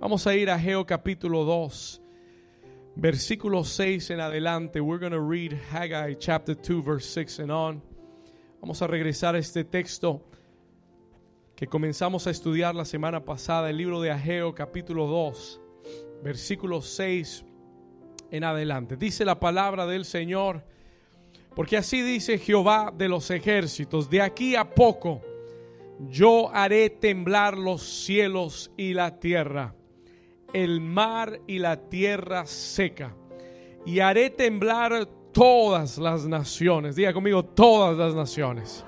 Vamos a ir a Geo capítulo 2, versículo 6 en adelante. We're going to read Haggai chapter 2, verse 6 and on. Vamos a regresar a este texto que comenzamos a estudiar la semana pasada, el libro de Ageo capítulo 2, versículo 6 en adelante. Dice la palabra del Señor, porque así dice Jehová de los ejércitos, de aquí a poco yo haré temblar los cielos y la tierra, el mar y la tierra seca, y haré temblar todas las naciones. Diga conmigo, todas las naciones.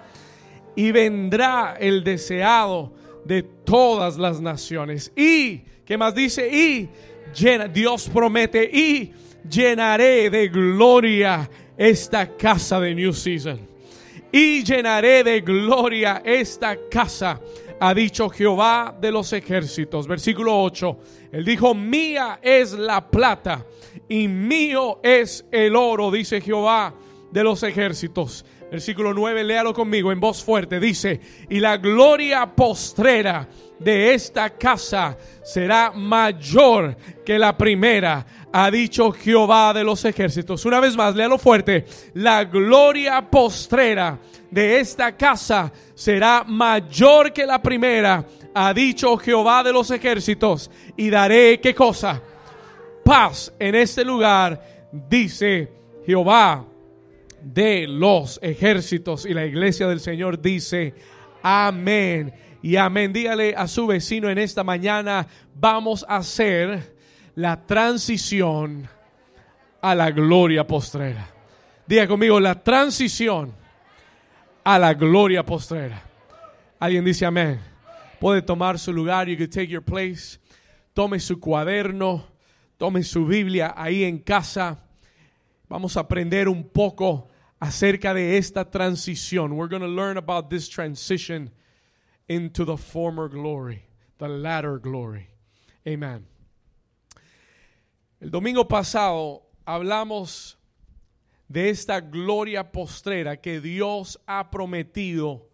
Y vendrá el deseado de todas las naciones. Y, ¿qué más dice? Y llena, Dios promete, y llenaré de gloria esta casa de New Season y llenaré de gloria esta casa, ha dicho Jehová de los ejércitos. Versículo 8. Él dijo, mía es la plata y mío es el oro, dice Jehová de los ejércitos. Versículo 9, léalo conmigo en voz fuerte. Dice, y la gloria postrera de esta casa será mayor que la primera, ha dicho Jehová de los ejércitos. Una vez más, léalo fuerte. La gloria postrera de esta casa será mayor que la primera, ha dicho Jehová de los ejércitos. Y daré, ¿qué cosa? Paz en este lugar, dice Jehová de los ejércitos. Y la iglesia del Señor dice, amén. Y amén. Dígale a su vecino en esta mañana, vamos a hacer la transición a la gloria postrera. Diga conmigo, la transición a la gloria postrera. Alguien dice amén. Puede tomar su lugar, you can take your place. Tome su cuaderno, tome su Biblia ahí en casa. Vamos a aprender un poco acerca de esta transición. We're going to learn about this transition into the former glory, the latter glory. Amen. El domingo pasado hablamos de esta gloria postrera que Dios ha prometido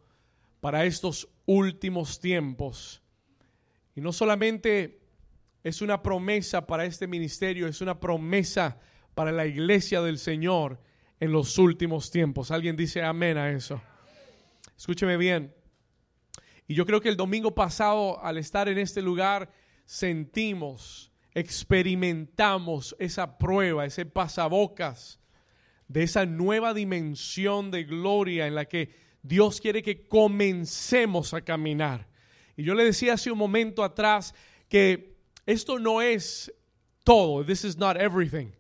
para estos últimos tiempos. Y no solamente es una promesa para este ministerio, es una promesa para la iglesia del Señor en los últimos tiempos. ¿Alguien dice amén a eso? Escúcheme bien. Y yo creo que el domingo pasado, al estar en este lugar, sentimos experimentamos esa prueba, ese pasabocas de esa nueva dimensión de gloria en la que Dios quiere que comencemos a caminar. Y yo le decía hace un momento atrás que esto no es todo, this is not everything.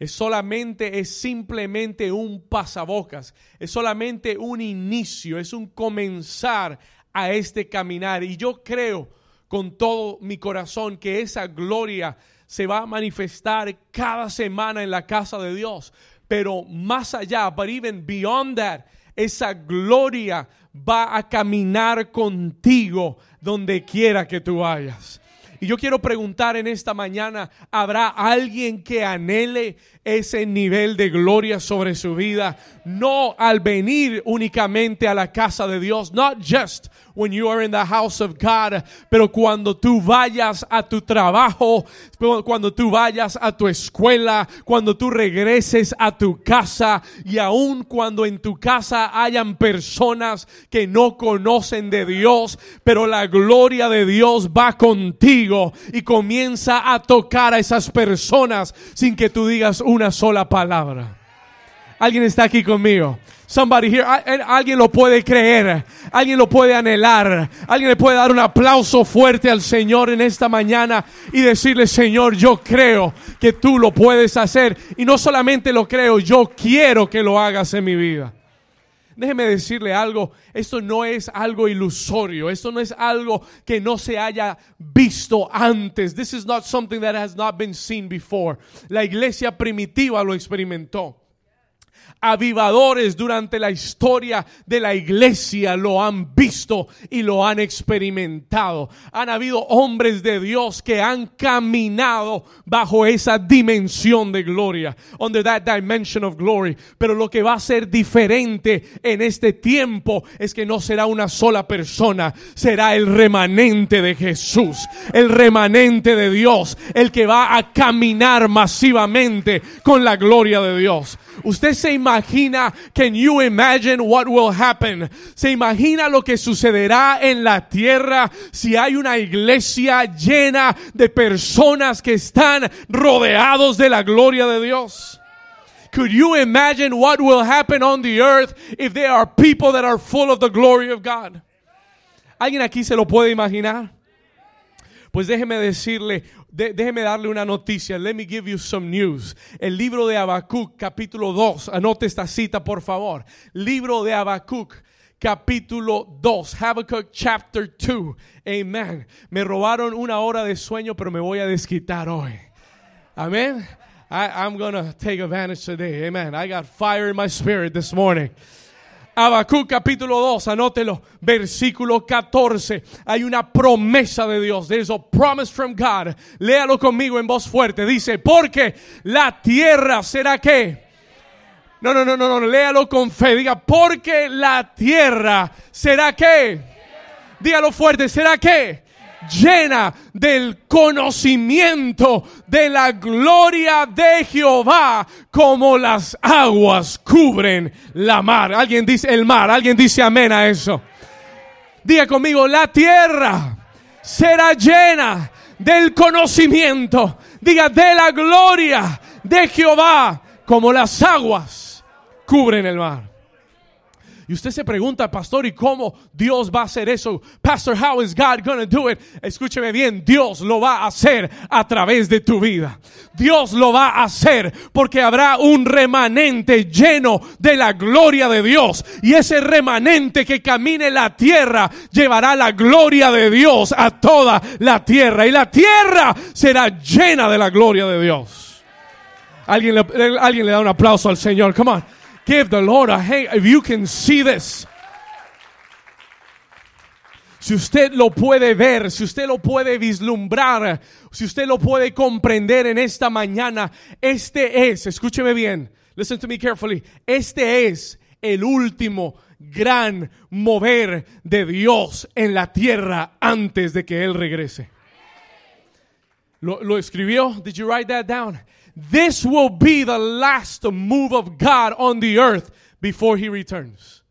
Es solamente, es simplemente un pasabocas, es solamente un inicio, es un comenzar a este caminar. Y yo creo con todo mi corazón que esa gloria se va a manifestar cada semana en la casa de Dios. Pero más allá, but even beyond that, esa gloria va a caminar contigo donde quiera que tú vayas. Y yo quiero preguntar en esta mañana, ¿habrá alguien que anhele ese nivel de gloria sobre su vida? No al venir únicamente a la casa de Dios, not just when you are in the house of God, pero cuando tú vayas a tu trabajo, cuando tú vayas a tu escuela, cuando tú regreses a tu casa y aun cuando en tu casa hayan personas que no conocen de Dios, pero la gloria de Dios va contigo y comienza a tocar a esas personas sin que tú digas una sola palabra. ¿Alguien está aquí conmigo? Somebody here, alguien lo puede creer, alguien lo puede anhelar, alguien le puede dar un aplauso fuerte al Señor en esta mañana y decirle, Señor, yo creo que tú lo puedes hacer. Y no solamente lo creo, yo quiero que lo hagas en mi vida. Déjeme decirle algo, esto no es algo ilusorio, esto no es algo que no se haya visto antes. This is not something that has not been seen before. La iglesia primitiva lo experimentó. Avivadores durante la historia de la iglesia lo han visto y lo han experimentado. Han habido hombres de Dios que han caminado bajo esa dimensión de gloria, under that dimension of glory. Pero lo que va a ser diferente en este tiempo es que no será una sola persona, será el remanente de Jesús, el remanente de Dios, el que va a caminar masivamente con la gloria de Dios. Usted se imagina, can you imagine what will happen? Se imagina lo que sucederá en la tierra si hay una iglesia llena de personas que están rodeados de la gloria de Dios. Could you imagine what will happen on the earth if there are people that are full of the glory of God? ¿Alguien aquí se lo puede imaginar? Pues déjeme decirle, déjeme darle una noticia. Let me give you some news. El libro de Habacuc, capítulo 2. Anote esta cita, por favor. Libro de Habacuc, capítulo 2. Habakkuk chapter 2. Amen. Me robaron una hora de sueño, pero me voy a desquitar hoy. Amén. I'm going to take advantage today. Amen. I got fire in my spirit this morning. Habacuc capítulo 2, anótelo, versículo 14. Hay una promesa de Dios. There's a promise from God. Léalo conmigo en voz fuerte. Dice, porque la tierra será que. No, no, no, no, no, léalo con fe. Diga, porque la tierra será que. Dígalo fuerte, será que llena del conocimiento de la gloria de Jehová como las aguas cubren la mar. Alguien dice el mar, alguien dice amén a eso. Diga conmigo, la tierra será llena del conocimiento, diga, de la gloria de Jehová como las aguas cubren el mar. Y usted se pregunta, pastor, ¿y cómo Dios va a hacer eso? Pastor, how is God to do it? Escúcheme bien, Dios lo va a hacer a través de tu vida. Dios lo va a hacer porque habrá un remanente lleno de la gloria de Dios. Y ese remanente que camine la tierra llevará la gloria de Dios a toda la tierra. Y la tierra será llena de la gloria de Dios. Alguien le, alguien le da un aplauso al Señor. Come on. Give the Lord a hand if you can see this. Si usted lo puede ver, si usted lo puede vislumbrar, si usted lo puede comprender en esta mañana, este es, escúcheme bien, listen to me carefully, este es el último gran mover de Dios en la tierra antes de que Él regrese. ¿Lo, lo escribió? Did you write that down? This will be the last move of God on the earth before he returns.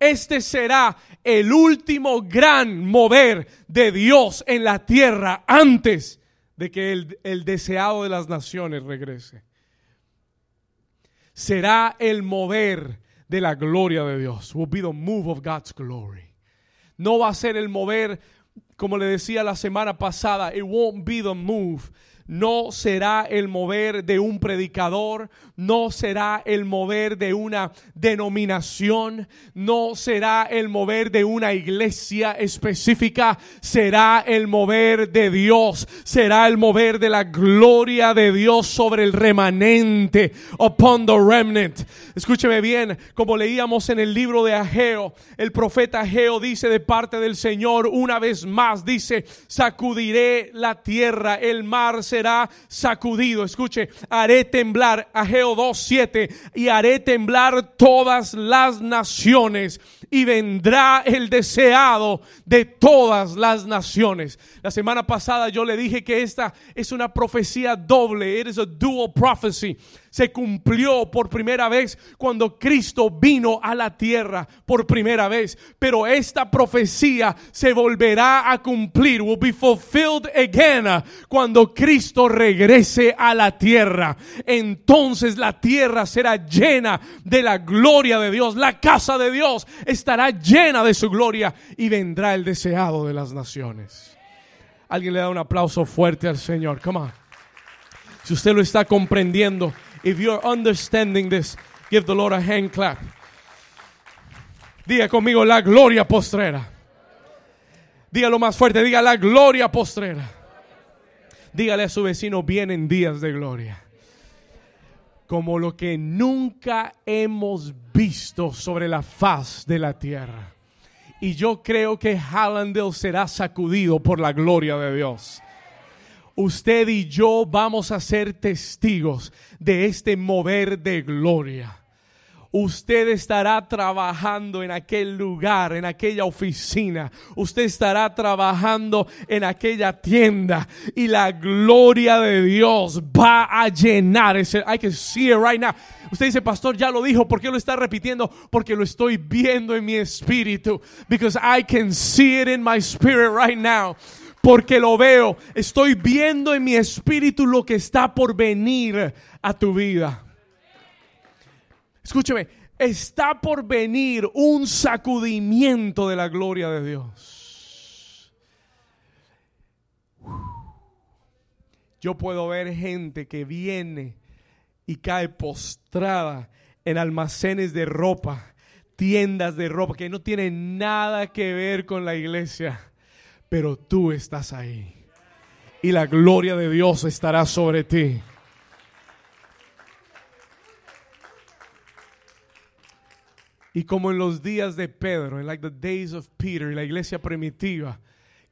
Este será el último gran mover de Dios en la tierra antes de que el, el deseado de las naciones regrese. Será el mover de la gloria de Dios. Will be the move of God's glory. No va a ser el mover, como le decía la semana pasada, it won't be the move no será el mover de un predicador, no será el mover de una denominación, no será el mover de una iglesia específica, será el mover de Dios, será el mover de la gloria de Dios sobre el remanente, upon the remnant. Escúcheme bien, como leíamos en el libro de Ageo, el profeta Ageo dice de parte del Señor una vez más, dice, sacudiré la tierra, el mar se será sacudido. Escuche, haré temblar, Ageo 2.7, y haré temblar todas las naciones y vendrá el deseado de todas las naciones. La semana pasada yo le dije que esta es una profecía doble, it is a dual prophecy se cumplió por primera vez cuando Cristo vino a la tierra por primera vez. Pero esta profecía se volverá a cumplir, will be fulfilled again cuando Cristo regrese a la tierra. Entonces la tierra será llena de la gloria de Dios. La casa de Dios estará llena de su gloria y vendrá el deseado de las naciones. Alguien le da un aplauso fuerte al Señor. Come on. Si usted lo está comprendiendo, If you're understanding this, give the Lord a hand clap. Diga conmigo la gloria postrera. Dígalo más fuerte, diga la gloria postrera. Dígale a su vecino, vienen días de gloria. como lo que nunca hemos visto sobre la faz de la tierra. Y yo creo que Hallandale será sacudido por la gloria de Dios usted y yo vamos a ser testigos de este mover de gloria. Usted estará trabajando en aquel lugar, en aquella oficina. Usted estará trabajando en aquella tienda. Y la gloria de Dios va a llenar ese. I can see it right now. Usted dice, pastor, ya lo dijo. ¿Por qué lo está repitiendo? Porque lo estoy viendo en mi espíritu. Because I can see it in my spirit right now porque lo veo. Estoy viendo en mi espíritu lo que está por venir a tu vida. Escúcheme, está por venir un sacudimiento de la gloria de Dios. Yo puedo ver gente que viene y cae postrada en almacenes de ropa, tiendas de ropa que no tienen nada que ver con la iglesia pero tú estás ahí. Y la gloria de Dios estará sobre ti. Y como en los días de Pedro, en like the days of Peter, la iglesia primitiva,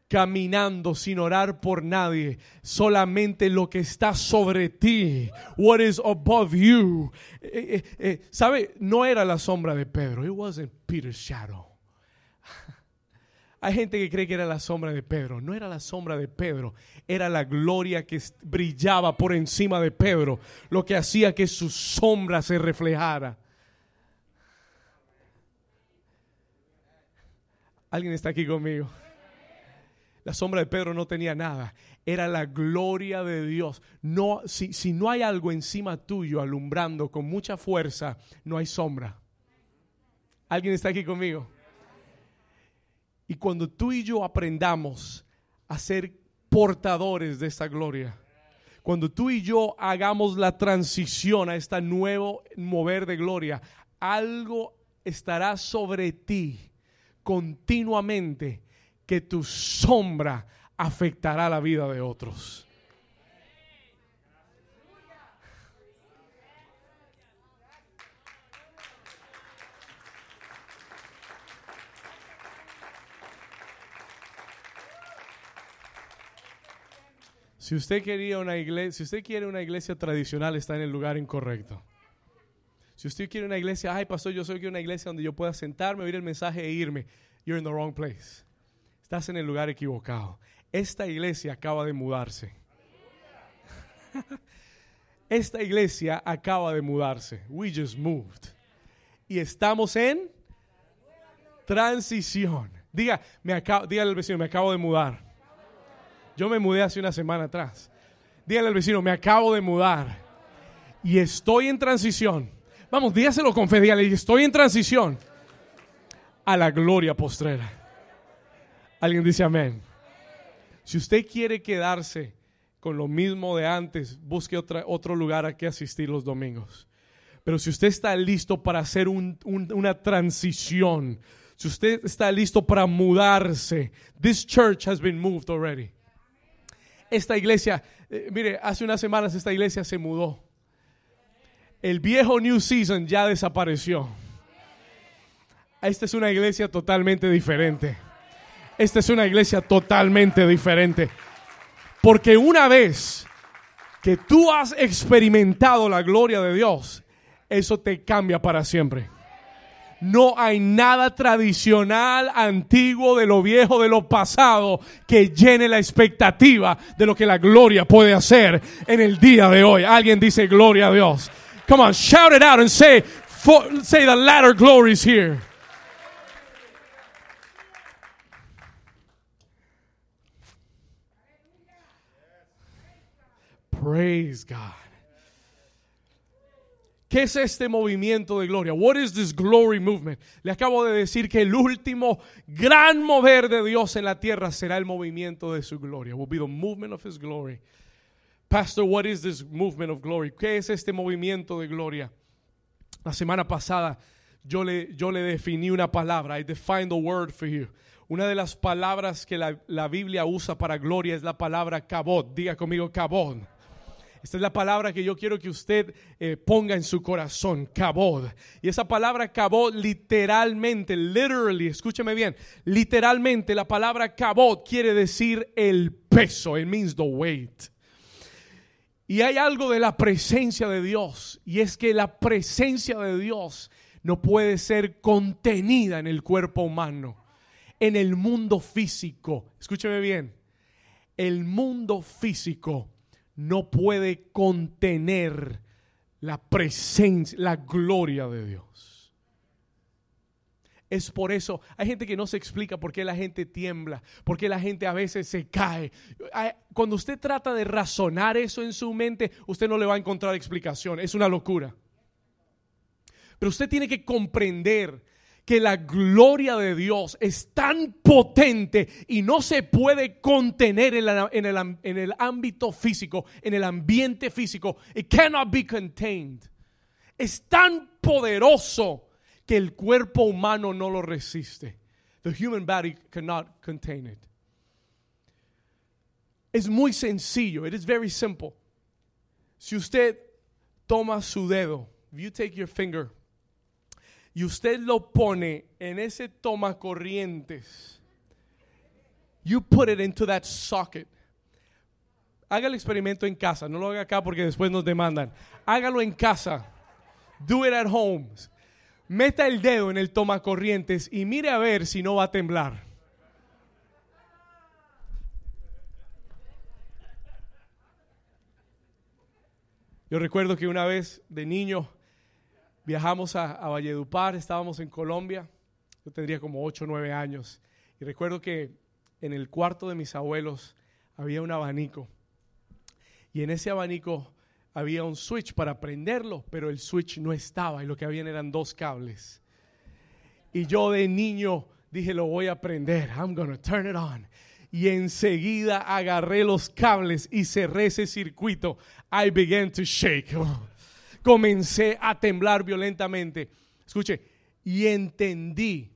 caminando sin orar por nadie, solamente lo que está sobre ti, what is above you. Eh, eh, eh, ¿Sabe? No era la sombra de Pedro, it wasn't Peter's shadow. Hay gente que cree que era la sombra de Pedro. No era la sombra de Pedro, era la gloria que brillaba por encima de Pedro, lo que hacía que su sombra se reflejara. ¿Alguien está aquí conmigo? La sombra de Pedro no tenía nada. Era la gloria de Dios. No, si, si no hay algo encima tuyo alumbrando con mucha fuerza, no hay sombra. ¿Alguien está aquí conmigo? Y cuando tú y yo aprendamos a ser portadores de esta gloria, cuando tú y yo hagamos la transición a este nuevo mover de gloria, algo estará sobre ti continuamente que tu sombra afectará la vida de otros. Si usted quería una iglesia, si usted quiere una iglesia tradicional, está en el lugar incorrecto. Si usted quiere una iglesia, ay pastor, yo soy quiero una iglesia donde yo pueda sentarme, oír el mensaje e irme. You're in the wrong place. Estás en el lugar equivocado. Esta iglesia acaba de mudarse. Esta iglesia acaba de mudarse. We just moved. Y estamos en transición. Diga, me acabo, dígale al vecino, me acabo de mudar. Yo me mudé hace una semana atrás. Dígale al vecino, me acabo de mudar y estoy en transición. Vamos, dígaselo con fe, dígale, estoy en transición a la gloria postrera. Alguien dice amén. Si usted quiere quedarse con lo mismo de antes, busque otra, otro lugar a que asistir los domingos. Pero si usted está listo para hacer una transición, si usted está listo para mudarse, this church has been moved already esta iglesia, eh, mire, hace unas semanas esta iglesia se mudó. El viejo New Season ya desapareció. Esta es una iglesia totalmente diferente. Esta es una iglesia totalmente diferente. Porque una vez que tú has experimentado la gloria de Dios, eso te cambia para siempre. No hay nada tradicional, antiguo, de lo viejo, de lo pasado, que llene la expectativa de lo que la gloria puede hacer en el día de hoy. Alguien dice gloria a Dios. Come on, shout it out and say, say the latter glory is here. Praise God. ¿Qué es este movimiento de gloria? What is this glory movement? Le acabo de decir que el último gran mover de Dios en la tierra será el movimiento de su gloria. Will be the movement of his glory. Pastor, what is this movement of glory? ¿Qué es este movimiento de gloria? La semana pasada yo le, yo le definí una palabra. I defined the word for you. Una de las palabras que la, la Biblia usa para gloria es la palabra kabod. Diga conmigo kabod Esta es la palabra que yo quiero que usted eh, ponga en su corazón, kabod. Y esa palabra kabod literalmente, literally, escúcheme bien, literalmente la palabra kabod quiere decir el peso, it means the weight. Y hay algo de la presencia de Dios, y es que la presencia de Dios no puede ser contenida en el cuerpo humano, en el mundo físico. Escúcheme bien, el mundo físico no puede contener la presencia, la gloria de Dios. Es por eso, hay gente que no se explica por qué la gente tiembla, por qué la gente a veces se cae. Cuando usted trata de razonar eso en su mente, usted no le va a encontrar explicación, es una locura. Pero usted tiene que comprender que la gloria de Dios es tan potente y no se puede contener en, el, ámbito físico, en el ambiente físico. It cannot be contained. Es tan poderoso que el cuerpo humano no lo resiste. The human body cannot contain it. Es muy sencillo. It is very simple. Si usted toma su dedo, if you take your finger y usted lo pone en ese toma corrientes, you put it into that socket. Haga el experimento en casa, no lo haga acá porque después nos demandan. Hágalo en casa. Do it at home. Meta el dedo en el toma corrientes y mire a ver si no va a temblar. Yo recuerdo que una vez de niño viajamos a, a Valledupar, estábamos en Colombia, yo tendría como 8 o 9 años, y recuerdo que en el cuarto de mis abuelos había un abanico, y en ese abanico había un switch para prenderlo, pero el switch no estaba, y lo que habían eran dos cables. Y yo de niño dije, lo voy a prender, I'm gonna turn it on. Y enseguida agarré los cables y cerré ese circuito. I began to shake comencé a temblar violentamente. Escuche, y entendí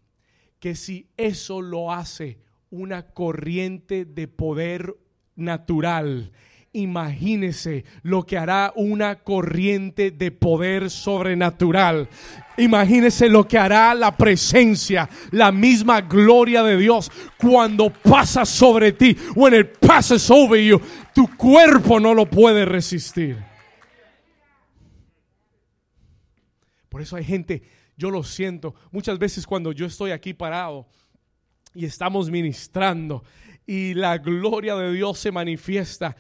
que si eso lo hace una corriente de poder natural, imagínese lo que hará una corriente de poder sobrenatural. Imagínese lo que hará la presencia, la misma gloria de Dios cuando pasa sobre ti. When it passes over you, tu cuerpo no lo puede resistir. Por eso hay gente, yo lo siento, muchas veces cuando yo estoy aquí parado y estamos ministrando y la gloria de Dios se manifiesta,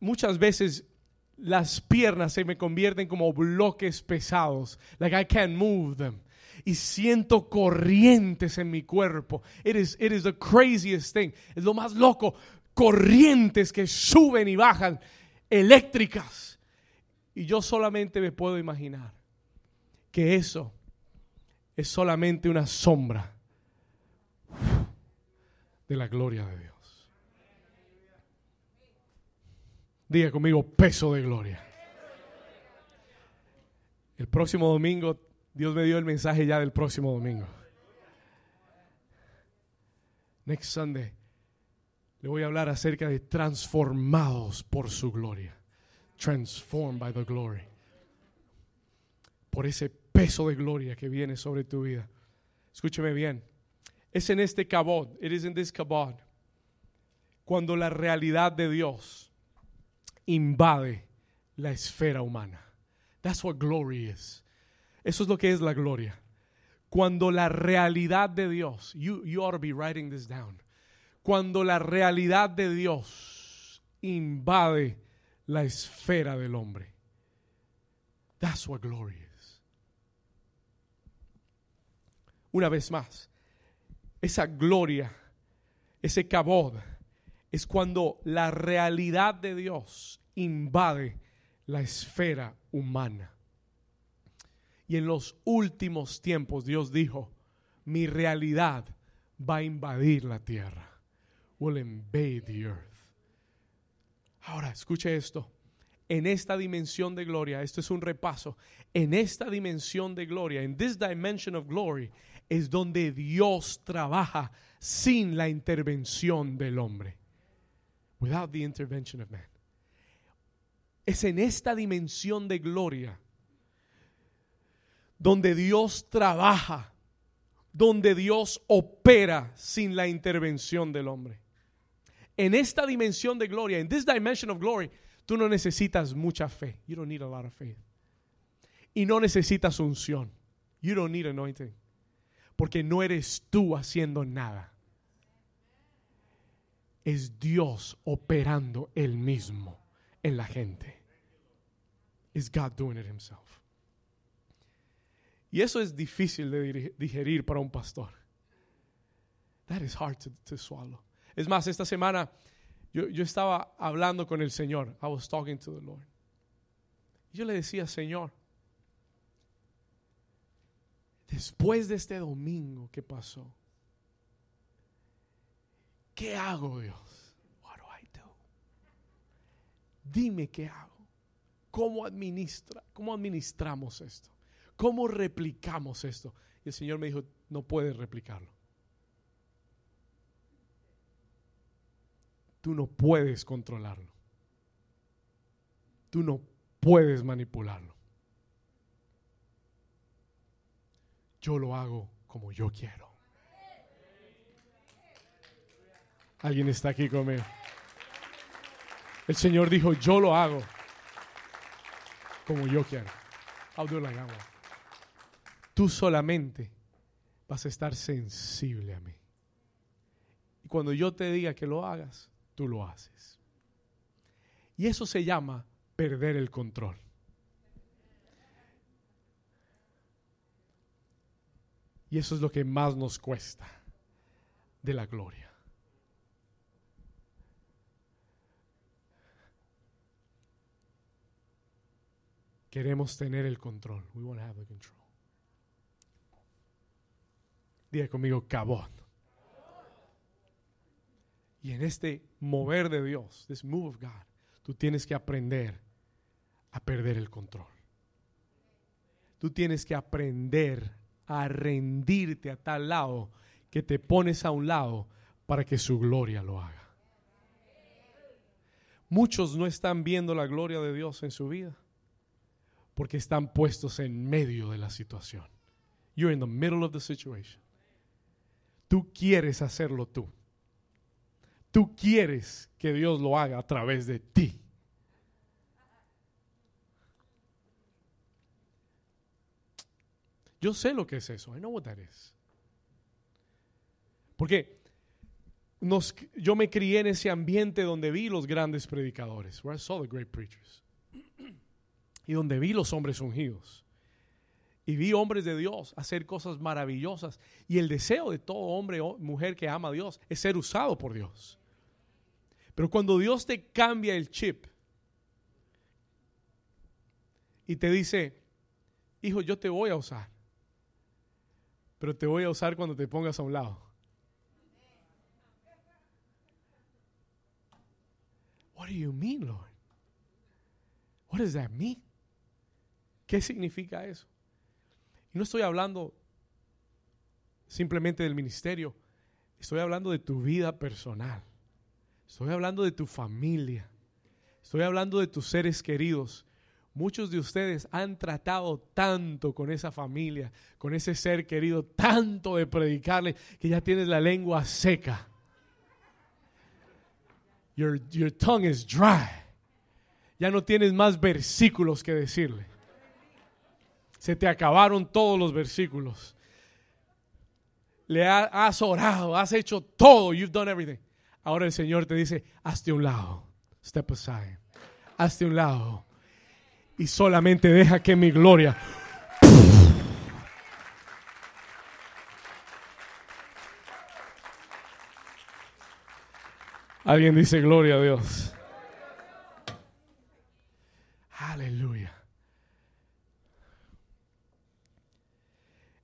muchas veces las piernas se me convierten como bloques pesados, like I can't move them. Y siento corrientes en mi cuerpo. It is, it is the craziest thing. Es lo más loco. Corrientes que suben y bajan, eléctricas. Y yo solamente me puedo imaginar que eso es solamente una sombra de la gloria de Dios. Diga conmigo, peso de gloria. El próximo domingo, Dios me dio el mensaje ya del próximo domingo. Next Sunday, le voy a hablar acerca de transformados por su gloria. Transformed by the glory. Por ese peso de gloria que viene sobre tu vida. Escúcheme bien. Es en este cabot, it is in this cuando la realidad de Dios invade la esfera humana. That's what glory is. Eso es lo que es la gloria. Cuando la realidad de Dios, you, you ought to be writing this down. Cuando la realidad de Dios invade la esfera del hombre. That's what glory is. Una vez más, esa gloria, ese cabod, es cuando la realidad de Dios invade la esfera humana. Y en los últimos tiempos Dios dijo, mi realidad va a invadir la tierra. Will invade the earth. Ahora, escuche esto en esta dimensión de gloria, esto es un repaso, en esta dimensión de gloria, en this dimension of glory, es donde Dios trabaja sin la intervención del hombre. Without the intervention of man. Es en esta dimensión de gloria donde Dios trabaja, donde Dios opera sin la intervención del hombre. En esta dimensión de gloria, en this dimension of glory, tú no necesitas mucha fe. You don't need a lot of faith. Y no necesitas unción. You don't need anointing. Porque no eres tú haciendo nada. Es Dios operando él mismo en la gente. Is God doing it himself. Y eso es difícil de digerir para un pastor. That is hard to, swallow. Es más, esta semana yo, yo, estaba hablando con el Señor. I was talking to the Lord. yo le decía, Señor, después de este domingo que pasó, ¿qué hago, Dios? What do I do? Dime qué hago. ¿Cómo administra, cómo administramos esto? ¿Cómo replicamos esto? Y el Señor me dijo, no puedes replicarlo. Tú no puedes controlarlo. Tú no puedes manipularlo. Yo lo hago como yo quiero. ¿Alguien está aquí conmigo? El Señor dijo, yo lo hago como yo quiero. I'll do like tú solamente vas a estar sensible a mí. Y cuando yo te diga que lo hagas, tú lo haces. Y eso se llama perder el control. Y eso es lo que más nos cuesta de la gloria. Queremos tener el control. We want to have the control. Diga conmigo, cabot. Y en este mover de Dios, this move of God, tú tienes que aprender a perder el control. Tú tienes que aprender a rendirte a tal lado que te pones a un lado para que su gloria lo haga. Muchos no están viendo la gloria de Dios en su vida porque están puestos en medio de la situación. You're in the middle of the situation. Tú quieres hacerlo tú. Tú quieres que Dios lo haga a través de ti. Yo sé lo que es eso. I know what that is. Porque yo me crié en ese ambiente donde vi los grandes predicadores. Where I saw the great preachers. Y donde vi los hombres ungidos. Y vi hombres de Dios hacer cosas maravillosas. Y el deseo de todo hombre o mujer que ama a Dios es ser usado por Dios. Pero cuando Dios te cambia el chip y te dice, hijo, yo te voy a usar, pero te voy a usar cuando te pongas a un lado. What do you mean, Lord? What does that mean? ¿Qué significa eso? Y no estoy hablando simplemente del ministerio, estoy hablando de tu vida personal, estoy hablando de tu familia, estoy hablando de tus seres queridos. Muchos de ustedes han tratado tanto con esa familia, con ese ser querido, tanto de predicarle que ya tienes la lengua seca. Your, your tongue is dry. Ya no tienes más versículos que decirle. Se te acabaron todos los versículos. Le has orado, has hecho todo. You've done everything. Ahora el Señor te dice, hazte un lado. Step aside. Hazte un lado. Y solamente deja que mi gloria Alguien dice gloria a Dios. Aleluya.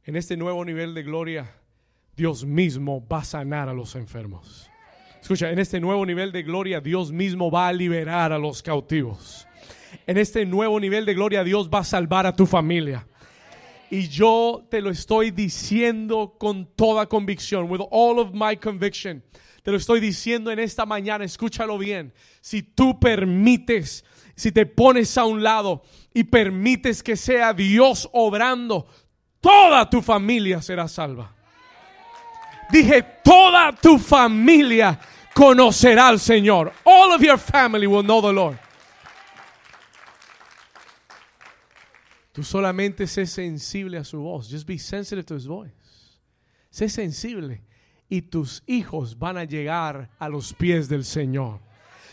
en este nuevo nivel de gloria, Dios mismo va a sanar a los enfermos. Escucha, en este nuevo nivel de gloria, Dios mismo va a liberar a los cautivos. En este nuevo nivel de gloria, Dios va a salvar a tu familia. Y yo te lo estoy diciendo con toda convicción, with all of my conviction. Te lo estoy diciendo en esta mañana, escúchalo bien. Si tú permites, si te pones a un lado y permites que sea Dios obrando, toda tu familia será salva. Dije, toda tu familia conocerá al Señor. All of your family will know the Lord. Tú solamente sé sensible a su voz. Just be sensitive to his voice. Sé sensible y tus hijos van a llegar a los pies del Señor.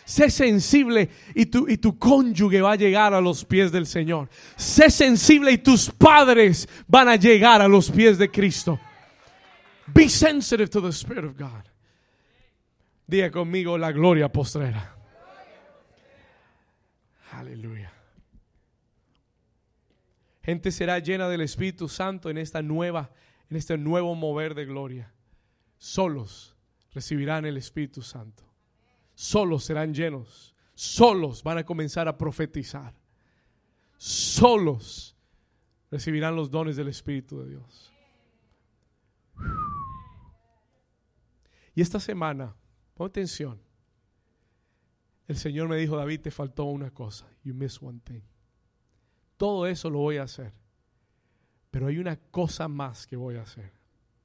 Sé sensible y tu, y tu cónyuge va a llegar a los pies del Señor. Sé sensible y tus padres van a llegar a los pies de Cristo. Be sensitive to the Spirit of God. Diga conmigo la gloria postrera. Aleluya. Gente será llena del Espíritu Santo en esta nueva, en este nuevo mover de gloria. Solos recibirán el Espíritu Santo. Solos serán llenos. Solos van a comenzar a profetizar. Solos recibirán los dones del Espíritu de Dios. Y esta semana, pon atención. El Señor me dijo, David, te faltó una cosa. You missed one thing. Todo eso lo voy a hacer. Pero hay una cosa más que voy a hacer.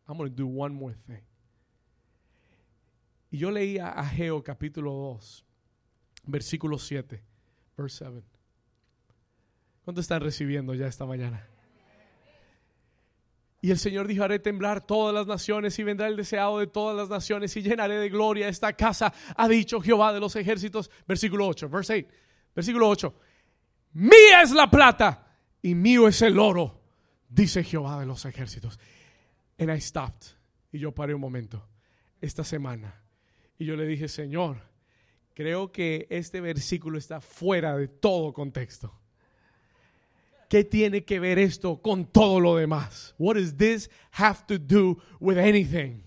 I'm going to do one more thing. Y yo leía a Ageo capítulo 2, versículo 7, verse 7. ¿Cuánto están recibiendo ya esta mañana? Y el Señor dijo, haré temblar todas las naciones y vendrá el deseado de todas las naciones y llenaré de gloria esta casa, ha dicho Jehová de los ejércitos. Versículo 8, verse 8, versículo 8. Mía es la plata y mío es el oro, dice Jehová de los ejércitos. And I stopped. Y yo paré un momento esta semana. Y yo le dije, Señor, creo que este versículo está fuera de todo contexto. ¿Qué tiene que ver esto con todo lo demás? What does this have to do with anything?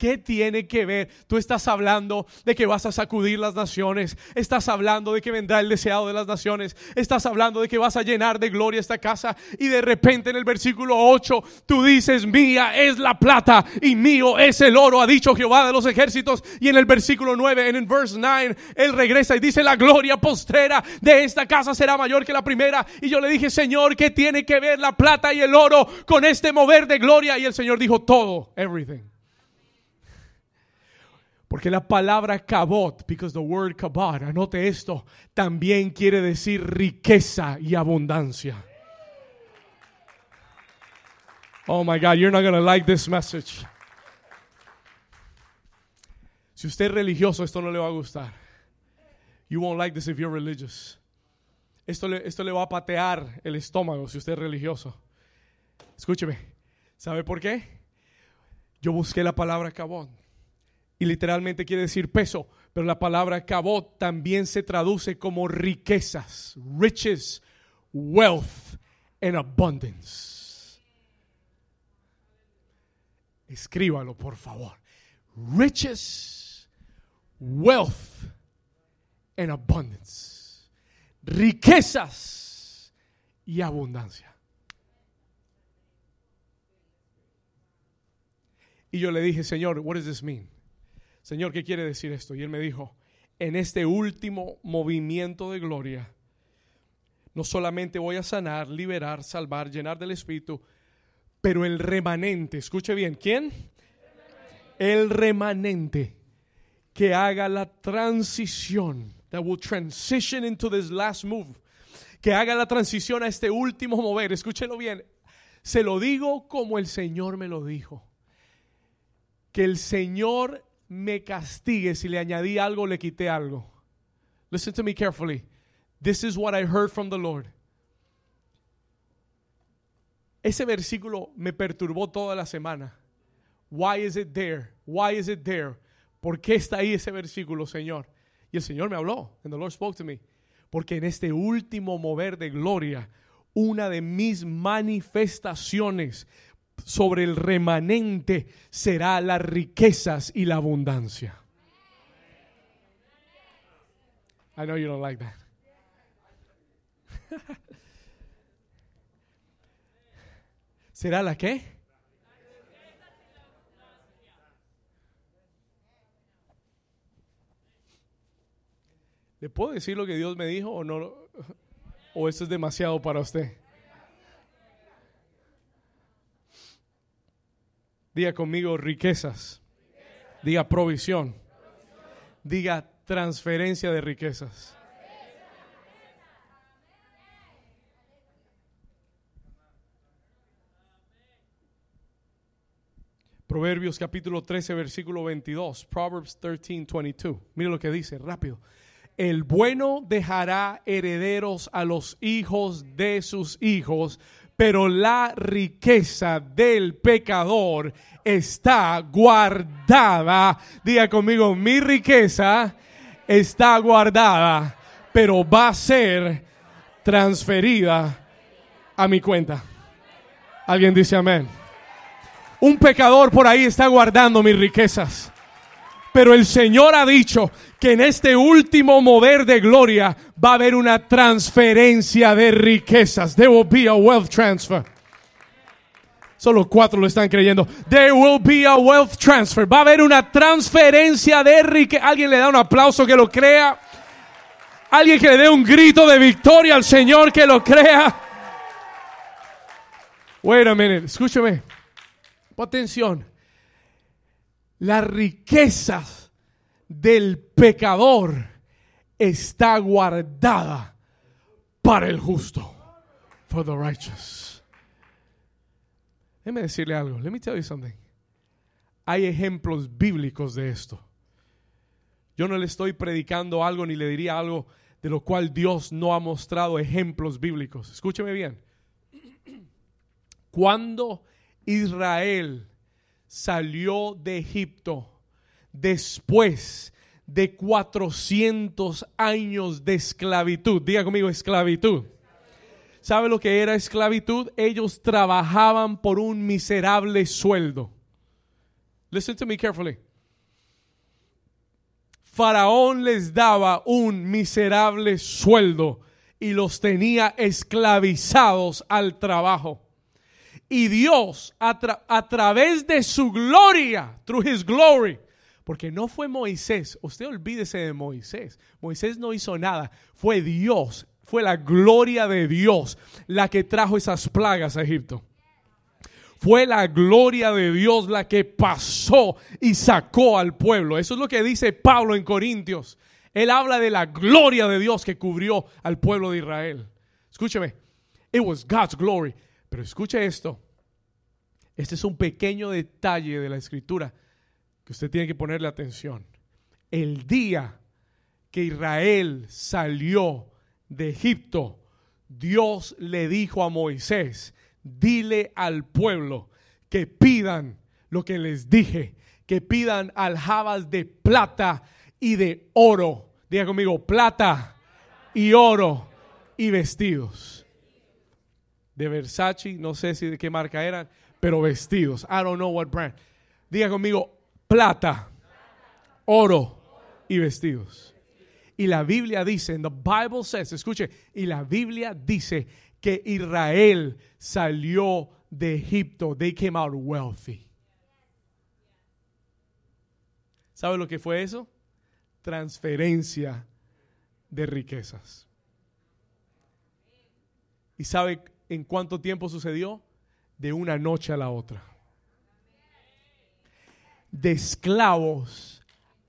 ¿Qué tiene que ver? Tú estás hablando de que vas a sacudir las naciones. Estás hablando de que vendrá el deseado de las naciones. Estás hablando de que vas a llenar de gloria esta casa. Y de repente en el versículo 8 tú dices, mía es la plata y mío es el oro, ha dicho Jehová de los ejércitos. Y en el versículo 9, en el verse 9, él regresa y dice, la gloria postrera de esta casa será mayor que la primera. Y yo le dije, Señor, ¿qué tiene que ver la plata y el oro con este mover de gloria? Y el Señor dijo, todo, everything. Porque la palabra kabot, because the word kabot, anote esto, también quiere decir riqueza y abundancia. Oh my God, you're not going to like this message. Si usted es religioso, esto no le va a gustar. You won't like this if you're religious. Esto le, esto le va a patear el estómago si usted es religioso. Escúcheme. ¿Sabe por qué? Yo busqué la palabra kabot y literalmente quiere decir peso, pero la palabra cabot también se traduce como riquezas, riches, wealth and abundance. Escríbalo, por favor. Riches, wealth and abundance. Riquezas y abundancia. Y yo le dije, Señor, what does this mean? Señor, ¿qué quiere decir esto? Y él me dijo, en este último movimiento de gloria, no solamente voy a sanar, liberar, salvar, llenar del Espíritu, pero el remanente, escuche bien, ¿quién? El remanente que haga la transición, that will transition into this last move, que haga la transición a este último mover, escúchelo bien, se lo digo como el Señor me lo dijo, que el Señor me castigue si le añadí algo, le quité algo. Listen to me carefully. This is what I heard from the Lord. Ese versículo me perturbó toda la semana. Why is it there? Why is it there? ¿Por qué está ahí ese versículo, Señor? Y el Señor me habló, and the Lord spoke to me. Porque en este último mover de gloria, una de mis manifestaciones sobre el remanente será las riquezas y la abundancia. I know you don't like that. ¿Será la qué? ¿Le puedo decir lo que Dios me dijo o no? ¿O eso es demasiado para usted? Diga conmigo riquezas. Diga provisión. Diga transferencia de riquezas. Proverbios capítulo 13, versículo 22. Proverbs 13, 22. Mire lo que dice, rápido. El bueno dejará herederos a los hijos de sus hijos, pero la riqueza del pecador está guardada. Diga conmigo, mi riqueza está guardada, pero va a ser transferida a mi cuenta. Alguien dice amén. Un pecador por ahí está guardando mis riquezas. Pero el Señor ha dicho que en este último mover de gloria va a haber una transferencia de riquezas. There will be a wealth transfer. Solo cuatro lo están creyendo. There will be a wealth transfer. Va a haber una transferencia de riqueza. Alguien le da un aplauso que lo crea. Alguien que le dé un grito de victoria al Señor que lo crea. Wait a minute. Escúchame. Atención la riqueza del pecador está guardada para el justo. For the righteous. Déjeme decirle algo. Let me tell you something. Hay ejemplos bíblicos de esto. Yo no le estoy predicando algo ni le diría algo de lo cual Dios no ha mostrado ejemplos bíblicos. Escúcheme bien. Cuando Israel salió de Egipto después de 400 años de esclavitud. Diga conmigo, esclavitud. ¿Sabe lo que era esclavitud? Ellos trabajaban por un miserable sueldo. Listen to me carefully. Faraón les daba un miserable sueldo y los tenía esclavizados al trabajo. Y Dios, a, través de su gloria, through his glory, porque no fue Moisés, usted olvídese de Moisés. Moisés no hizo nada, fue Dios, fue la gloria de Dios la que trajo esas plagas a Egipto. Fue la gloria de Dios la que pasó y sacó al pueblo. Eso es lo que dice Pablo en Corintios. Él habla de la gloria de Dios que cubrió al pueblo de Israel. Escúcheme, it was God's glory. Pero escuche esto. Este es un pequeño detalle de la escritura usted tiene que ponerle atención. El día que Israel salió de Egipto, Dios le dijo a Moisés, dile al pueblo que pidan lo que les dije, que pidan aljabas de plata y de oro. Diga conmigo, plata y oro y vestidos de Versace, no sé si de qué marca eran, pero vestidos. I don't know what brand. Diga conmigo, plata, oro y vestidos. Y la Biblia dice, the Bible says, escuche, y la Biblia dice que Israel salió de Egipto. They came out wealthy. ¿Sabe lo que fue eso? Transferencia de riquezas. ¿Y sabe en cuánto tiempo sucedió? De una noche a la otra. De esclavos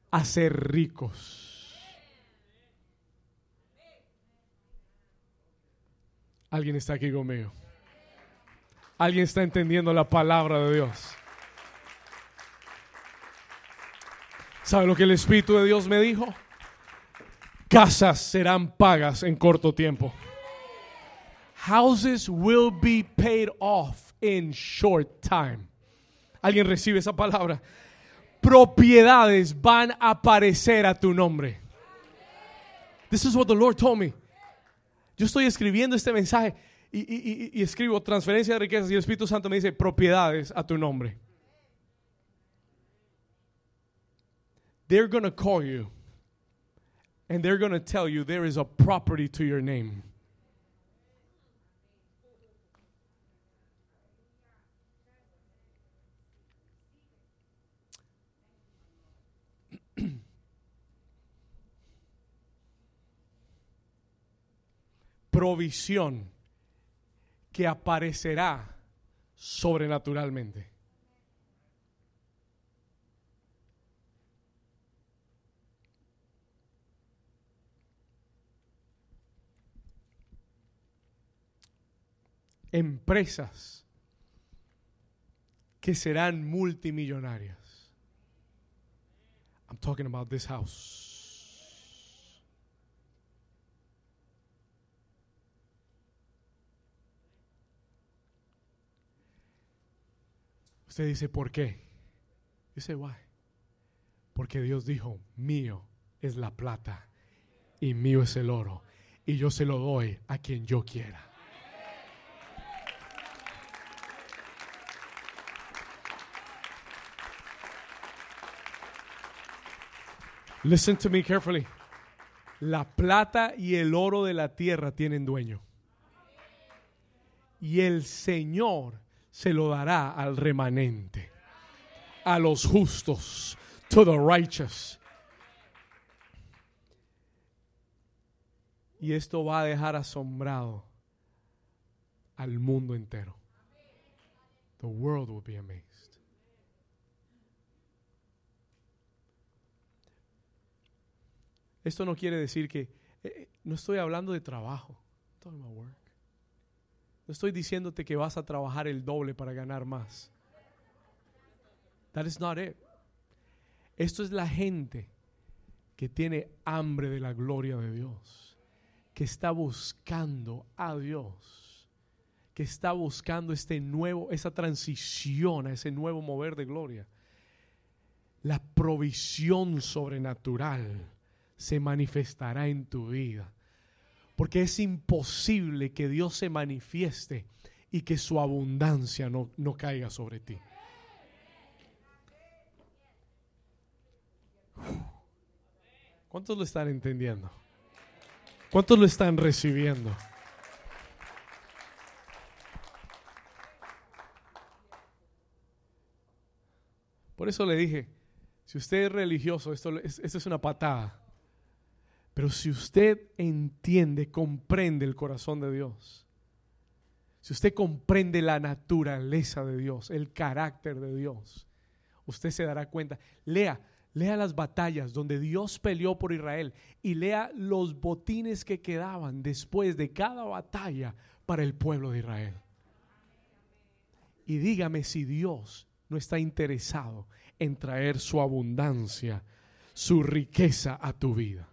a ser ricos. Alguien está aquí conmigo. Alguien está entendiendo la palabra de Dios. ¿Sabe lo que el Espíritu de Dios me dijo? Casas serán pagas en corto tiempo. Houses will be paid off in short time. ¿Alguien recibe esa palabra? Propiedades van a aparecer a tu nombre. This is what the Lord told me. Yo estoy escribiendo este mensaje y, escribo transferencia de riquezas y el Espíritu Santo me dice propiedades a tu nombre. They're going to call you and they're going to tell you there is a property to your name. Provisión que aparecerá sobrenaturalmente. Empresas que serán multimillonarias. I'm talking about this house. Usted dice, ¿por qué? Dice, why? Porque Dios dijo, mío es la plata y mío es el oro. Y yo se lo doy a quien yo quiera. Listen to me carefully. La plata y el oro de la tierra tienen dueño. Y el Señor se lo dará al remanente, a los justos, to the righteous. Y esto va a dejar asombrado al mundo entero. The world will be amazed. Esto no quiere decir que eh, no estoy hablando de trabajo. No estoy diciéndote que vas a trabajar el doble para ganar más. That is not it. Esto es la gente que tiene hambre de la gloria de Dios, que está buscando a Dios, que está buscando este nuevo, esa transición a ese nuevo mover de gloria. La provisión sobrenatural se manifestará en tu vida. Porque es imposible que Dios se manifieste y que su abundancia no, no caiga sobre ti. ¿Cuántos lo están entendiendo? ¿Cuántos lo están recibiendo? Por eso le dije, si usted es religioso, esto, esto es una patada. Pero si usted entiende, comprende el corazón de Dios, si usted comprende la naturaleza de Dios, el carácter de Dios, usted se dará cuenta. Lea, lea las batallas donde Dios peleó por Israel y lea los botines que quedaban después de cada batalla para el pueblo de Israel. Y dígame si Dios no está interesado en traer su abundancia, su riqueza a tu vida.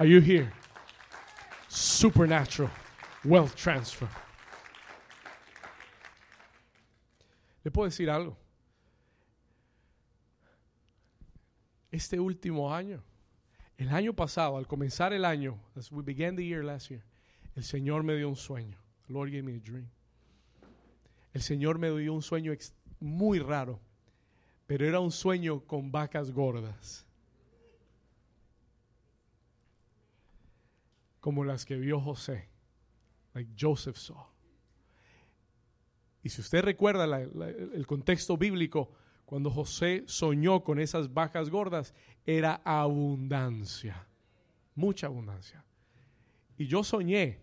Are you here? Supernatural wealth transfer. Le puedo decir algo. Este último año, el año pasado, al comenzar el año, as we began the year last year, el Señor me dio un sueño. Lord gave me a dream. El Señor me dio un sueño muy raro, pero era un sueño con vacas gordas. Como las que vio José, like Joseph saw. Y si usted recuerda el contexto bíblico, cuando José soñó con esas vacas gordas, era abundancia, mucha abundancia. Y yo soñé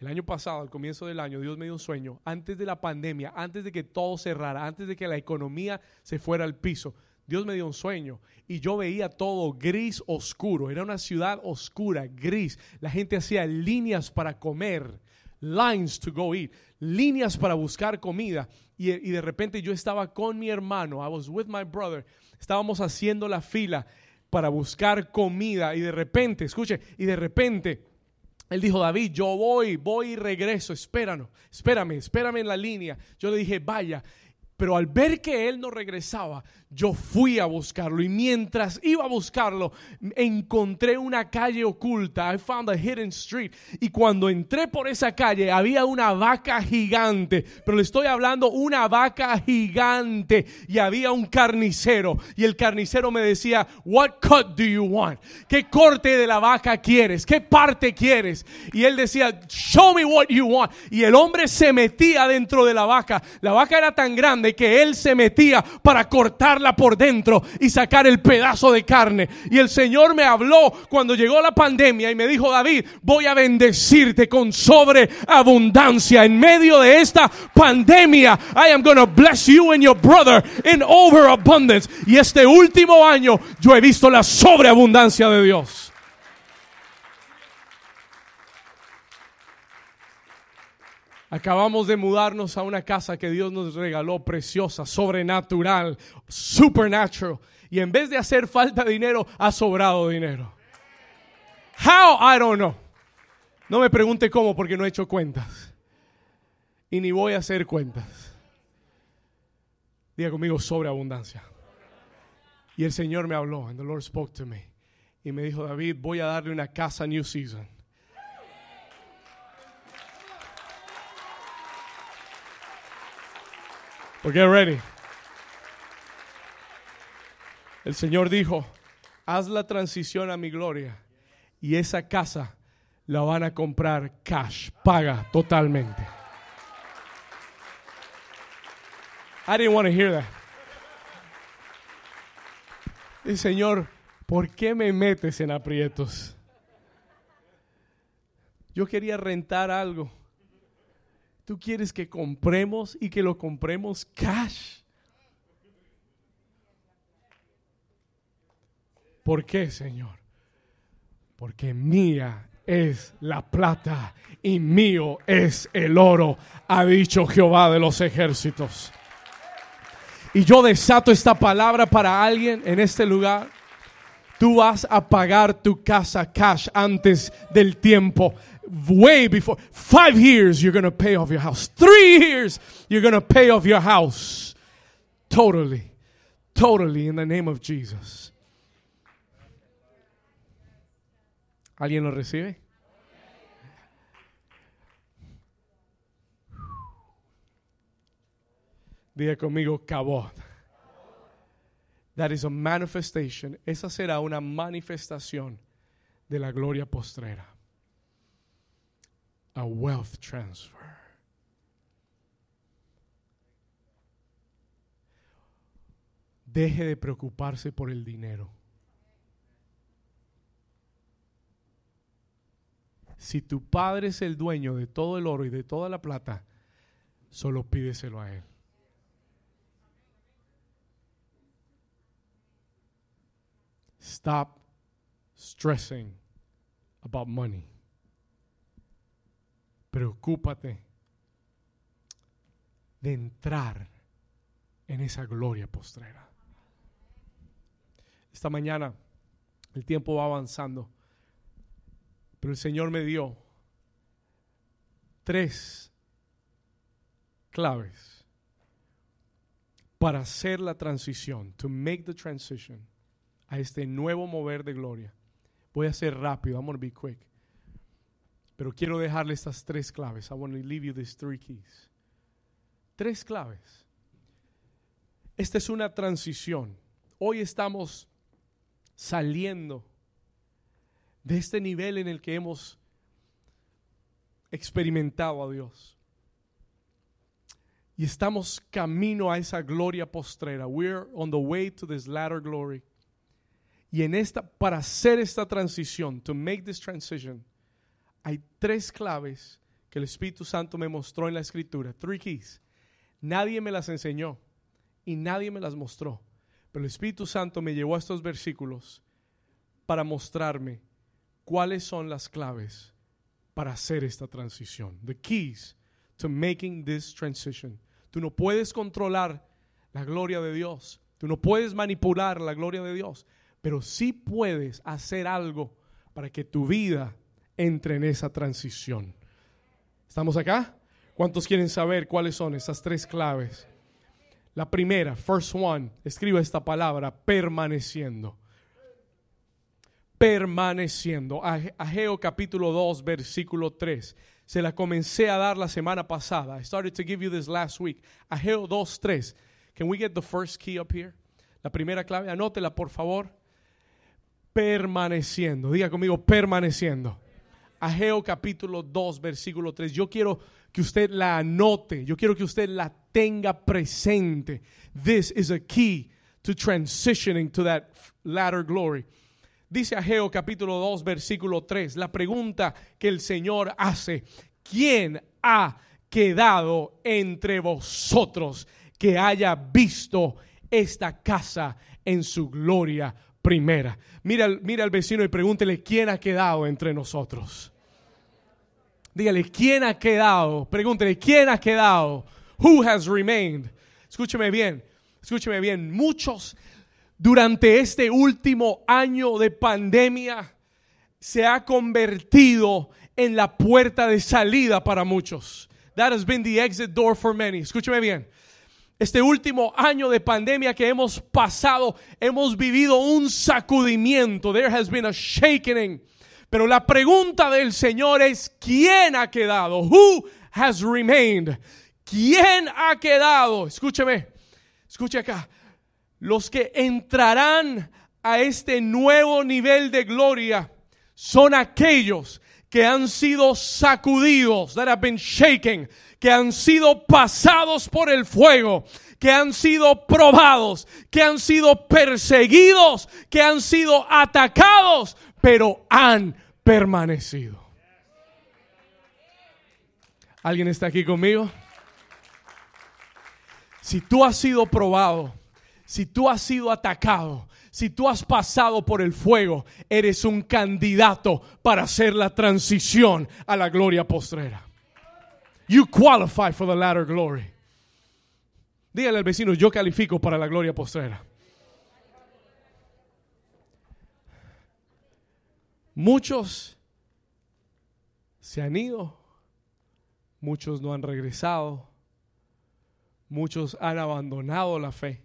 el año pasado, al comienzo del año, Dios me dio un sueño, antes de la pandemia, antes de que todo cerrara, antes de que la economía se fuera al piso. Dios me dio un sueño y yo veía todo gris oscuro. Era una ciudad oscura, gris. La gente hacía líneas para comer, lines to go eat, líneas para buscar comida. Y, de repente yo estaba con mi hermano, I was with my brother, estábamos haciendo la fila para buscar comida y de repente, escuche, y de repente él dijo, David, yo voy, voy y regreso, espéranos, espérame, espérame en la línea. Yo le dije, vaya. Pero al ver que él no regresaba, yo fui a buscarlo y mientras iba a buscarlo, encontré una calle oculta. I found a hidden street. Y cuando entré por esa calle, había una vaca gigante. Pero le estoy hablando una vaca gigante. Y había un carnicero. Y el carnicero me decía, What cut do you want? ¿Qué corte de la vaca quieres? ¿Qué parte quieres? Y él decía, Show me what you want. Y el hombre se metía dentro de la vaca. La vaca era tan grande que Él se metía para cortarla por dentro y sacar el pedazo de carne. Y el Señor me habló cuando llegó la pandemia y me dijo, David, voy a bendecirte con sobreabundancia. En medio de esta pandemia, I am going to bless you and your brother in overabundance. Y este último año yo he visto la sobreabundancia de Dios. Acabamos de mudarnos a una casa que Dios nos regaló preciosa, sobrenatural, supernatural. Y en vez de hacer falta dinero, ha sobrado dinero. How? I don't know. No me pregunte cómo porque no he hecho cuentas. Y ni voy a hacer cuentas. Diga conmigo sobreabundancia. Y el Señor me habló, and the Lord spoke to me. Y me dijo, David, voy a darle una casa New Season. But get ready. El Señor dijo, haz la transición a mi gloria y esa casa la van a comprar cash, paga totalmente. I didn't want to hear that. Y Señor, ¿por qué me metes en aprietos? Yo quería rentar algo. Tú quieres que compremos y que lo compremos cash. ¿Por qué, Señor? Porque mía es la plata y mío es el oro, ha dicho Jehová de los ejércitos. Y yo desato esta palabra para alguien en este lugar. Tú vas a pagar tu casa cash antes del tiempo. Way before. Five years you're going to pay off your house. Three years you're going to pay off your house. Totally. Totally in the name of Jesus. ¿Alguien lo recibe? Diga conmigo, cabot. That is a manifestation. Esa será una manifestación de la gloria postrera. A wealth transfer. Deje de preocuparse por el dinero. Si tu padre es el dueño de todo el oro y de toda la plata, solo pídeselo a él. Stop stressing about money. Preocúpate de entrar en esa gloria postrera. Esta mañana el tiempo va avanzando, pero el Señor me dio tres claves para hacer la transición, to make the transition a este nuevo mover de gloria. Voy a ser rápido, I'm going to be quick. Pero quiero dejarle estas tres claves. I want to leave you these three keys. Tres claves. Esta es una transición. Hoy estamos saliendo de este nivel en el que hemos experimentado a Dios. Y estamos camino a esa gloria postrera. We're on the way to this latter glory. Y en esta, para hacer esta transición, to make this transition, hay tres claves que el Espíritu Santo me mostró en la Escritura. Three keys. Nadie me las enseñó y nadie me las mostró. Pero el Espíritu Santo me llevó a estos versículos para mostrarme cuáles son las claves para hacer esta transición. The keys to making this transition. Tú no puedes controlar la gloria de Dios. Tú no puedes manipular la gloria de Dios pero sí puedes hacer algo para que tu vida entre en esa transición. ¿Estamos acá? ¿Cuántos quieren saber cuáles son esas tres claves? La primera, first one, escriba esta palabra, permaneciendo. Permaneciendo. Ageo capítulo 2, versículo 3. Se la comencé a dar la semana pasada. I started to give you this last week. Ageo 2, 3. Can we get the first key up here? La primera clave, anótela por favor permaneciendo. Diga conmigo, permaneciendo. Ageo capítulo 2, versículo 3. Yo quiero que usted la anote, yo quiero que usted la tenga presente. This is a key to transitioning to that latter glory. Dice Ageo capítulo 2, versículo 3, la pregunta que el Señor hace, ¿quién ha quedado entre vosotros que haya visto esta casa en su gloria primera? Mira, mira al vecino y pregúntele, ¿quién ha quedado entre nosotros? Dígale, ¿quién ha quedado? Pregúntele, ¿quién ha quedado? Who has remained? Escúcheme bien, escúcheme bien. Muchos durante este último año de pandemia se ha convertido en la puerta de salida para muchos. That has been the exit door for many. Escúcheme bien. Este último año de pandemia que hemos pasado, hemos vivido un sacudimiento. There has been a shaking. Pero la pregunta del Señor es, ¿quién ha quedado? Who has remained? ¿Quién ha quedado? Escúcheme, escuche acá. Los que entrarán a este nuevo nivel de gloria son aquellos que han sido sacudidos, que han sido pasados por el fuego, que han sido probados, que han sido perseguidos, que han sido atacados, pero han permanecido. ¿Alguien está aquí conmigo? Si tú has sido probado, si tú has sido atacado, si tú has pasado por el fuego, eres un candidato para hacer la transición a la gloria postrera. You qualify for the latter glory. Dígale al vecino, yo califico para la gloria postrera. Muchos se han ido, muchos no han regresado, muchos han abandonado la fe.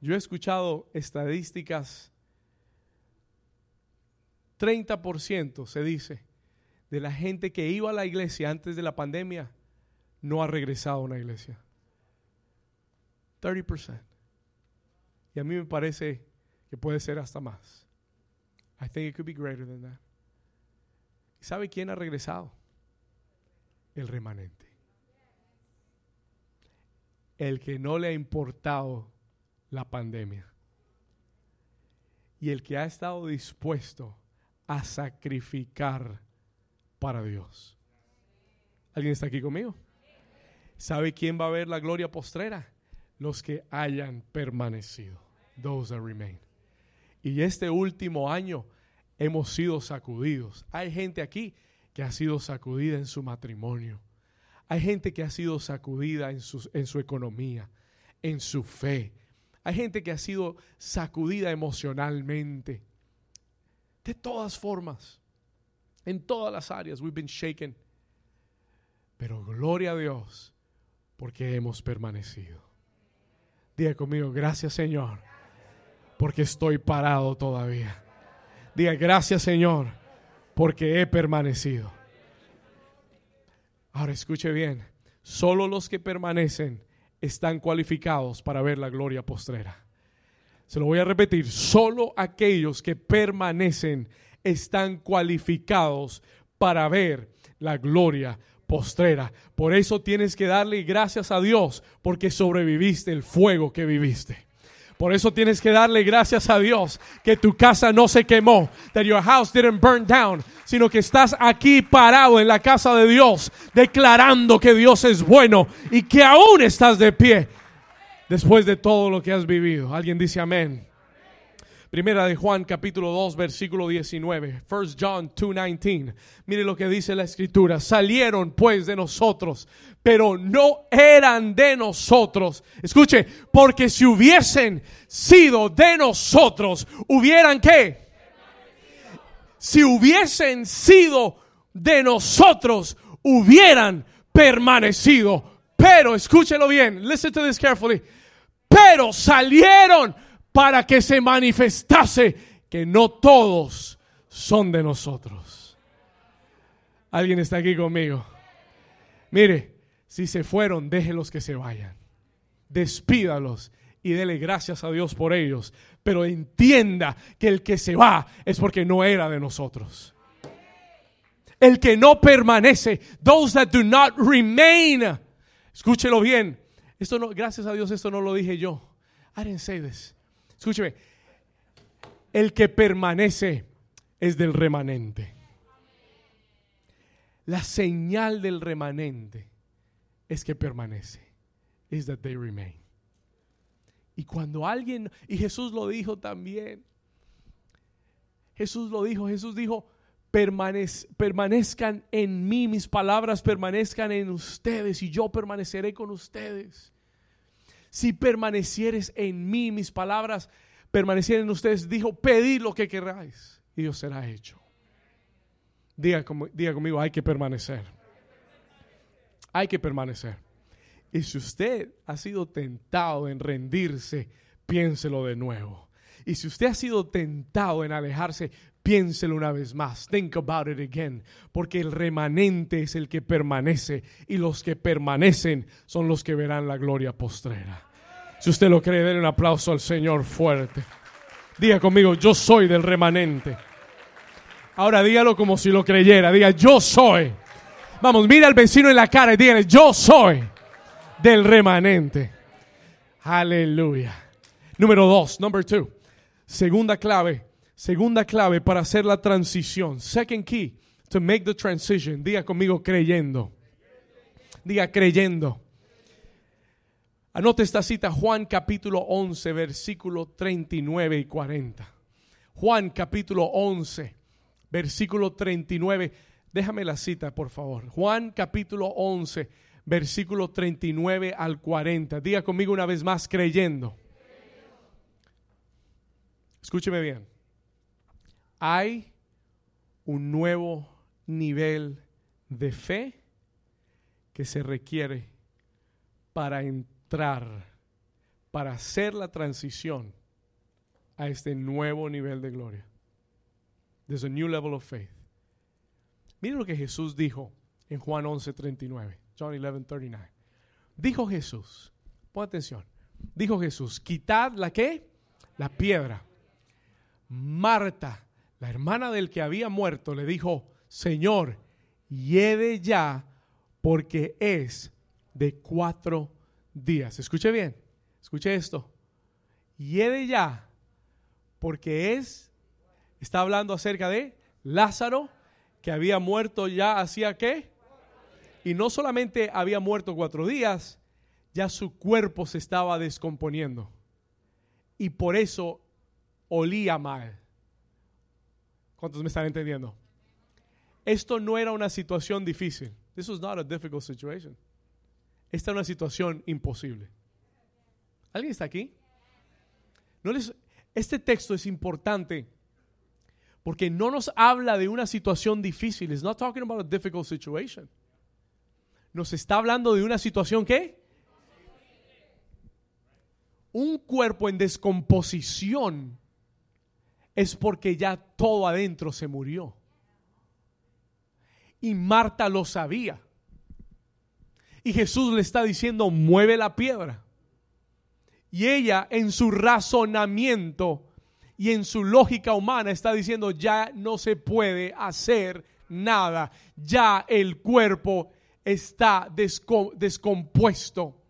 Yo he escuchado estadísticas, 30% se dice, de la gente que iba a la iglesia antes de la pandemia no ha regresado a una iglesia. 30%. Y a mí me parece que puede ser hasta más. I think it could be greater than that. ¿Y sabe quién ha regresado? El remanente. El que no le ha importado la pandemia. Y el que ha estado dispuesto a sacrificar para Dios. ¿Alguien está aquí conmigo? ¿Sabe quién va a ver la gloria postrera? Los que hayan permanecido. Those that remain. Y este último año hemos sido sacudidos. Hay gente aquí que ha sido sacudida en su matrimonio. Hay gente que ha sido sacudida en su, en su economía, en su fe, hay gente que ha sido sacudida emocionalmente. De todas formas, en todas las áreas, we've been shaken. Pero gloria a Dios, porque hemos permanecido. Diga conmigo, gracias Señor, porque estoy parado todavía. Diga, gracias Señor, porque he permanecido. Ahora escuche bien, solo los que permanecen están cualificados para ver la gloria postrera. Se lo voy a repetir, solo aquellos que permanecen están cualificados para ver la gloria postrera. Por eso tienes que darle gracias a Dios porque sobreviviste el fuego que viviste. Por eso tienes que darle gracias a Dios que tu casa no se quemó, that your house didn't burn down, sino que estás aquí parado en la casa de Dios, declarando que Dios es bueno y que aún estás de pie después de todo lo que has vivido. Alguien dice amén. Primera de Juan capítulo 2 versículo 19. 1 John 2:19. Mire lo que dice la escritura. Salieron pues de nosotros, pero no eran de nosotros. Escuche, porque si hubiesen sido de nosotros, hubieran qué? Si hubiesen sido de nosotros, hubieran permanecido. Pero escúchelo bien. Listen to this carefully. Pero salieron para que se manifestase que no todos son de nosotros. ¿Alguien está aquí conmigo? Mire, si se fueron, déjelos que se vayan. Despídalos y dele gracias a Dios por ellos. Pero entienda que el que se va es porque no era de nosotros. El que no permanece. Those that do not remain. Escúchelo bien. Esto no, gracias a Dios, esto no lo dije yo. I didn't. Escúcheme. El que permanece es del remanente. La señal del remanente es que permanece. Is that they remain. Y cuando alguien, y Jesús lo dijo también, Jesús lo dijo, Jesús dijo, permanezcan en mí, mis palabras permanezcan en ustedes y yo permaneceré con ustedes. Si permanecieres en mí, mis palabras permanecieren en ustedes, dijo, pedid lo que queráis y os será hecho. Diga, diga conmigo, hay que permanecer. Hay que permanecer. Y si usted ha sido tentado en rendirse, piénselo de nuevo. Y si usted ha sido tentado en alejarse, piénselo una vez más. Think about it again. Porque el remanente es el que permanece y los que permanecen son los que verán la gloria postrera. Si usted lo cree, denle un aplauso al Señor fuerte. Diga conmigo, yo soy del remanente. Ahora dígalo como si lo creyera. Diga, yo soy. Vamos, mira al vecino en la cara y dígale, yo soy del remanente. Aleluya. Número dos, number two. Segunda clave, segunda clave para hacer la transición. Second key to make the transition. Diga conmigo creyendo. Diga creyendo. Anote esta cita, Juan capítulo 11, versículo 39 y 40. Juan capítulo 11, versículo 39. Déjame la cita, por favor. Juan capítulo 11, versículo 39 al 40. Diga conmigo una vez más, creyendo. Escúcheme bien. Hay un nuevo nivel de fe que se requiere para entrar, para hacer la transición a este nuevo nivel de gloria. There's a new level of faith. Mire lo que Jesús dijo en Juan 11:39, John 11:39. Dijo Jesús, pon atención. Dijo Jesús, quitad la que? La piedra. Marta, la hermana del que había muerto, le dijo, Señor, lleve ya porque es de cuatro días. Escuche bien, escuche esto. Lleve ya porque es, está hablando acerca de Lázaro, que había muerto ya hacía qué? Y no solamente había muerto cuatro días, ya su cuerpo se estaba descomponiendo. Y por eso olía mal. ¿Cuántos me están entendiendo? Esto no era una situación difícil. This was not a difficult situation. Esta era una situación imposible. ¿Alguien está aquí? No les, este texto es importante porque no nos habla de una situación difícil. It's not talking about a difficult situation. Nos está hablando de una situación que un cuerpo en descomposición es porque ya todo adentro se murió. Y Marta lo sabía. Y Jesús le está diciendo, mueve la piedra. Y ella en su razonamiento y en su lógica humana está diciendo, ya no se puede hacer nada. Ya el cuerpo está descompuesto.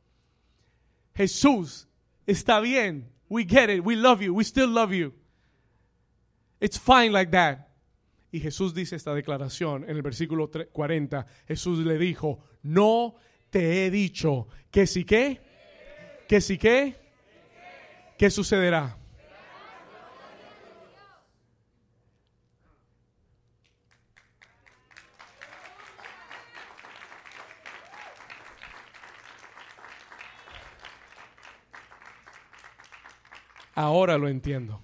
Jesús, está bien. We get it. We love you. We still love you. It's fine like that. Y Jesús dice esta declaración en el versículo 40. Jesús le dijo, no te he dicho que si qué, que si qué, ¿qué sucederá? Ahora lo entiendo.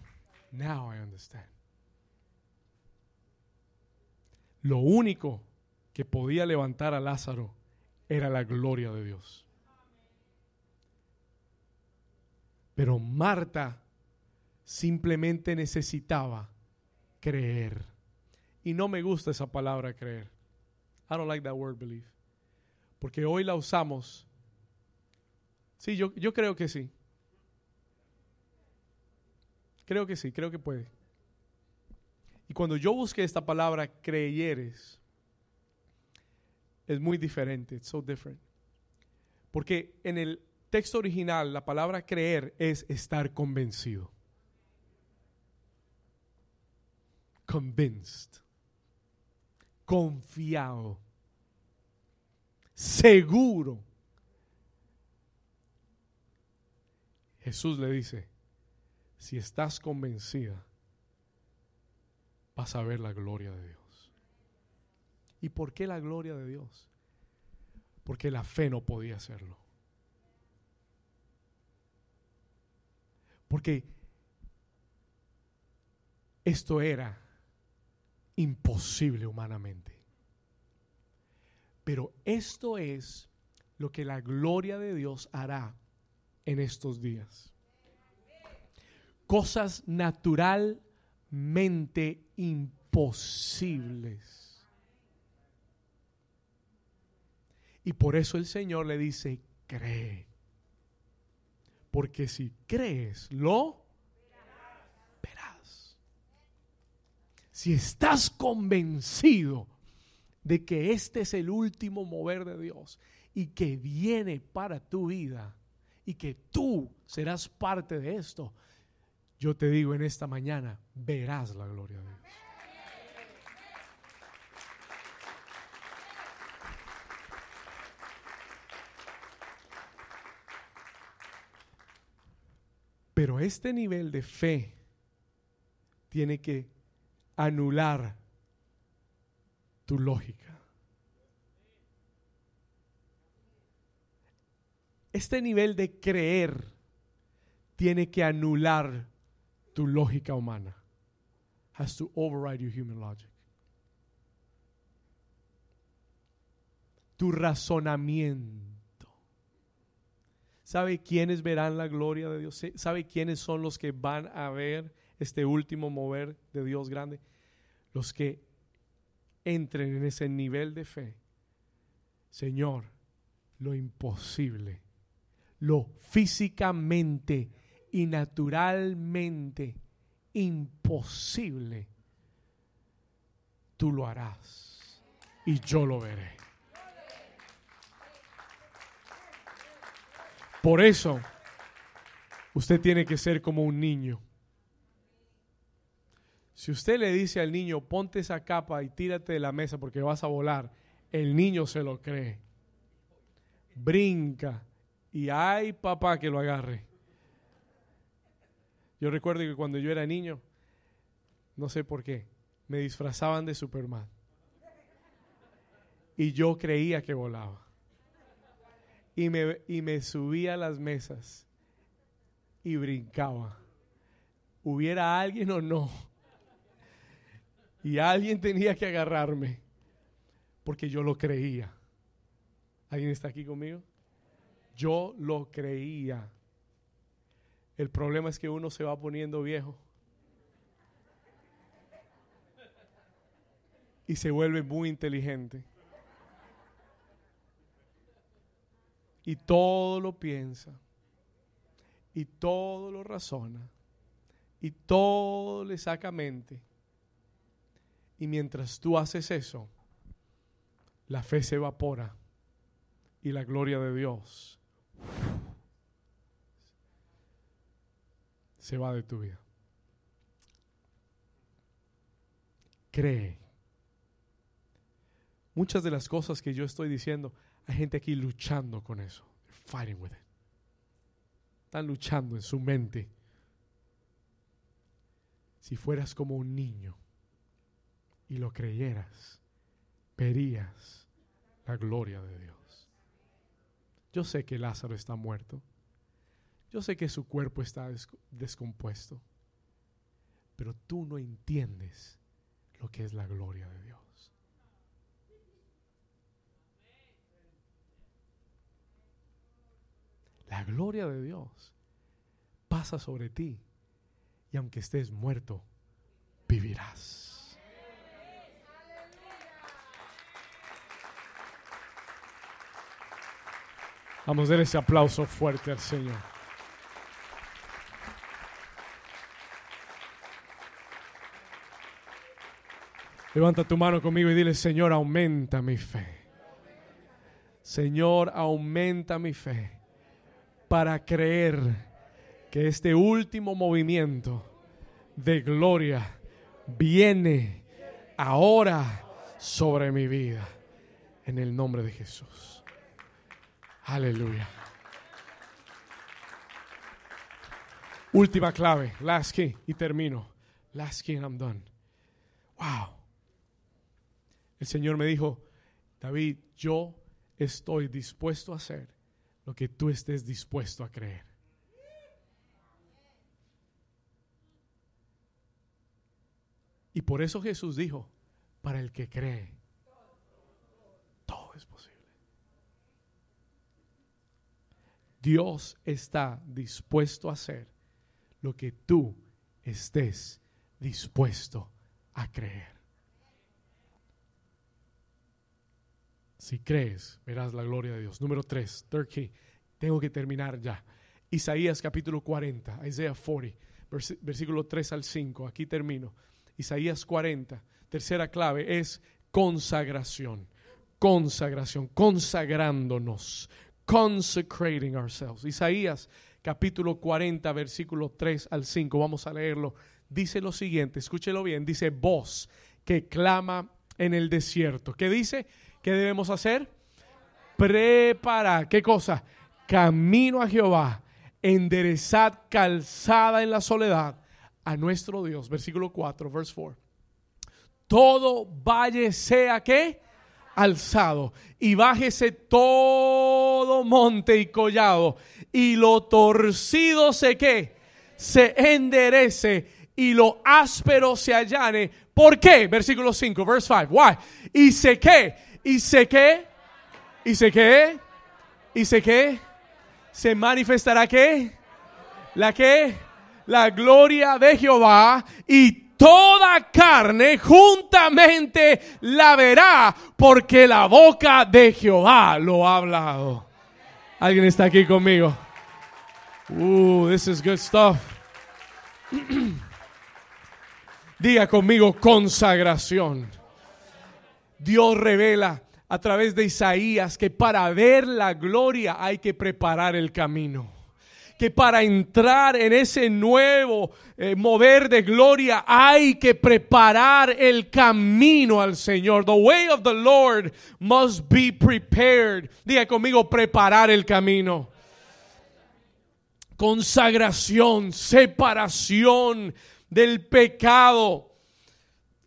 Now I understand. Lo único que podía levantar a Lázaro era la gloria de Dios. Pero Marta simplemente necesitaba creer. Y no me gusta esa palabra creer. I don't like that word believe. Porque hoy la usamos. Sí, yo, yo creo que sí. Creo que sí, creo que puede. Y cuando yo busqué esta palabra creyeres, es muy diferente. It's so different. Porque en el texto original la palabra creer es estar convencido. Convinced. Confiado. Seguro. Jesús le dice, si estás convencida, vas a ver la gloria de Dios. ¿Y por qué la gloria de Dios? Porque la fe no podía hacerlo. Porque esto era imposible humanamente. Pero esto es lo que la gloria de Dios hará en estos días. Cosas naturalmente imposibles. Y por eso el Señor le dice, cree. Porque si crees, lo verás. Si estás convencido de que este es el último mover de Dios y que viene para tu vida y que tú serás parte de esto, yo te digo en esta mañana, verás la gloria de Dios. Pero este nivel de fe tiene que anular tu lógica. Este nivel de creer tiene que anular tu lógica humana. Has to override your human logic. Tu razonamiento. ¿Sabe quiénes verán la gloria de Dios? ¿Sabe quiénes son los que van a ver este último mover de Dios grande? Los que entren en ese nivel de fe. Señor, lo imposible, lo físicamente y naturalmente imposible, tú lo harás y yo lo veré. Por eso, usted tiene que ser como un niño. Si usted le dice al niño, ponte esa capa y tírate de la mesa porque vas a volar, el niño se lo cree. Brinca y hay papá que lo agarre. Yo recuerdo que cuando yo era niño, no sé por qué, me disfrazaban de Superman. Y yo creía que volaba y me, y me subía a las mesas y brincaba. Hubiera alguien o no. Y alguien tenía que agarrarme porque yo lo creía. ¿Alguien está aquí conmigo? Yo lo creía. El problema es que uno se va poniendo viejo. Y se vuelve muy inteligente. y todo lo piensa y todo lo razona y todo le saca mente. Y mientras tú haces eso, la fe se evapora y la gloria de Dios se va de tu vida. Cree. Muchas de las cosas que yo estoy diciendo hay gente aquí luchando con eso. Fighting with it. Están luchando en su mente. Si fueras como un niño y lo creyeras, verías la gloria de Dios. Yo sé que Lázaro está muerto. Yo sé que su cuerpo está descompuesto. Pero tú no entiendes lo que es la gloria de Dios. La gloria de Dios pasa sobre ti y aunque estés muerto, vivirás. Vamos a dar ese aplauso fuerte al Señor. Levanta tu mano conmigo y dile, Señor, aumenta mi fe. Señor, aumenta mi fe para creer que este último movimiento de gloria viene ahora sobre mi vida. En el nombre de Jesús. Aleluya. Última clave, last key, y termino. Last key and I'm done. Wow. El Señor me dijo, David, yo estoy dispuesto a hacer lo que tú estés dispuesto a creer. Y por eso Jesús dijo, para el que cree, todo es posible. Dios está dispuesto a hacer lo que tú estés dispuesto a creer. Si crees, verás la gloria de Dios. Número 3, third key. Tengo que terminar ya. Isaías capítulo 40, Isaiah 40, versículo 3 al 5. Aquí termino. Isaías 40, tercera clave es consagración. Consagración, consagrándonos, consecrating ourselves. Isaías capítulo 40, versículo 3 al 5. Vamos a leerlo. Dice lo siguiente, escúchelo bien. Dice, voz que clama en el desierto. ¿Qué dice? ¿Qué debemos hacer? Prepara, ¿qué cosa? Camino a Jehová, enderezad calzada en la soledad a nuestro Dios. Versículo 4, verse 4. Todo valle sea que alzado y bájese todo monte y collado y lo torcido se que se enderece y lo áspero se allane. ¿Por qué? Versículo 5, verse 5. Why? Y se que y sé que, y sé que, y sé que, se manifestará que, la que, la gloria de Jehová y toda carne juntamente la verá, porque la boca de Jehová lo ha hablado. ¿Alguien está aquí conmigo? Uh, this is good stuff. Diga conmigo consagración. Dios revela a través de Isaías que para ver la gloria hay que preparar el camino. Que para entrar en ese nuevo eh, mover de gloria hay que preparar el camino al Señor. The way of the Lord must be prepared. Diga conmigo, preparar el camino. Consagración, separación del pecado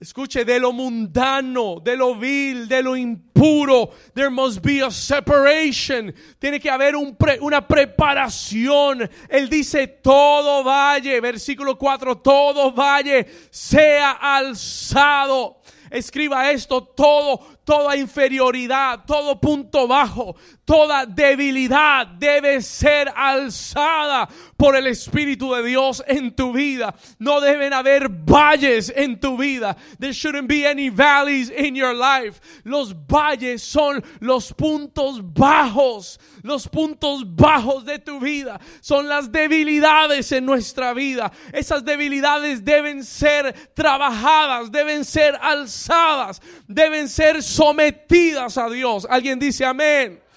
Escuche, de lo mundano, de lo vil, de lo impuro. There must be a separation. Tiene que haber una preparación. Él dice, todo valle, versículo 4, todo valle sea alzado. Escriba esto, todo, toda inferioridad, todo punto bajo, toda debilidad debe ser alzada por el Espíritu de Dios en tu vida. No deben haber valles en tu vida. There shouldn't be any valleys in your life. Los valles son los puntos bajos, los puntos bajos de tu vida. Son las debilidades en nuestra vida. Esas debilidades deben ser trabajadas, deben ser alzadas, deben ser sometidas a Dios. Alguien dice amén.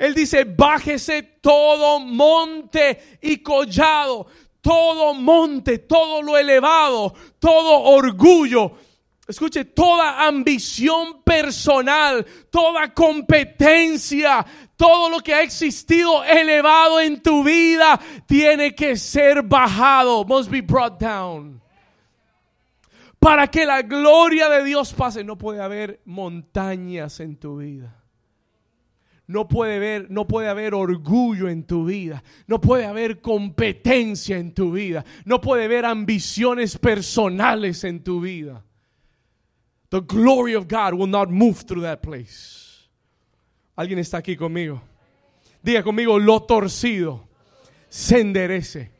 Él dice, bájese todo monte y collado, todo monte, todo lo elevado, todo orgullo. Escuche, toda ambición personal, toda competencia, todo lo que ha existido elevado en tu vida tiene que ser bajado, must be brought down para que la gloria de Dios pase. No puede haber montañas en tu vida. No puede, haber, no puede haber orgullo en tu vida. No puede haber competencia en tu vida. No puede haber ambiciones personales en tu vida. The glory of God will not move through that place. ¿Alguien está aquí conmigo? Diga conmigo, lo torcido se enderece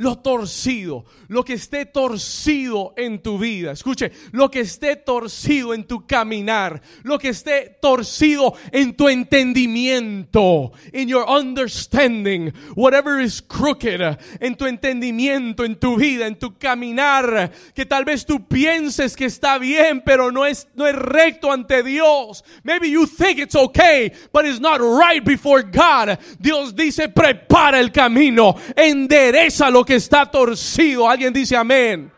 lo torcido, lo que esté torcido en tu vida. Escuche, lo que esté torcido en tu caminar, lo que esté torcido en tu entendimiento, in your understanding, whatever is crooked, en tu entendimiento, en tu vida, en tu caminar, que tal vez tú pienses que está bien, pero no es, no es recto ante Dios. Maybe you think it's okay, but it's not right before God. Dios dice, prepara el camino, endereza lo que está torcido. Alguien dice amén.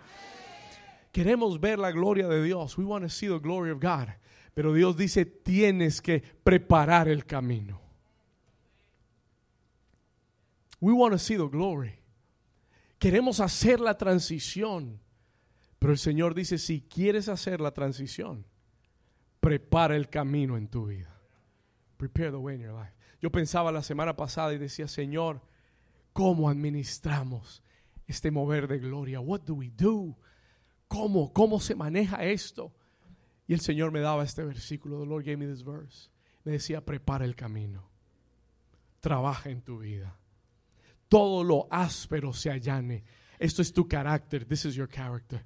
Queremos ver la gloria de Dios. We want to see the glory of God. Pero Dios dice, tienes que preparar el camino. We want to see the glory. Queremos hacer la transición. Pero el Señor dice, si quieres hacer la transición, prepara el camino en tu vida. Prepare the way in your life. Yo pensaba la semana pasada y decía, Señor, ¿cómo administramos este mover de gloria? What do we do? ¿Cómo, cómo se maneja esto? Y el Señor me daba este versículo. The Lord gave me this verse. Me decía, prepara el camino. Trabaja en tu vida. Todo lo áspero se allane. Esto es tu carácter. This is your character.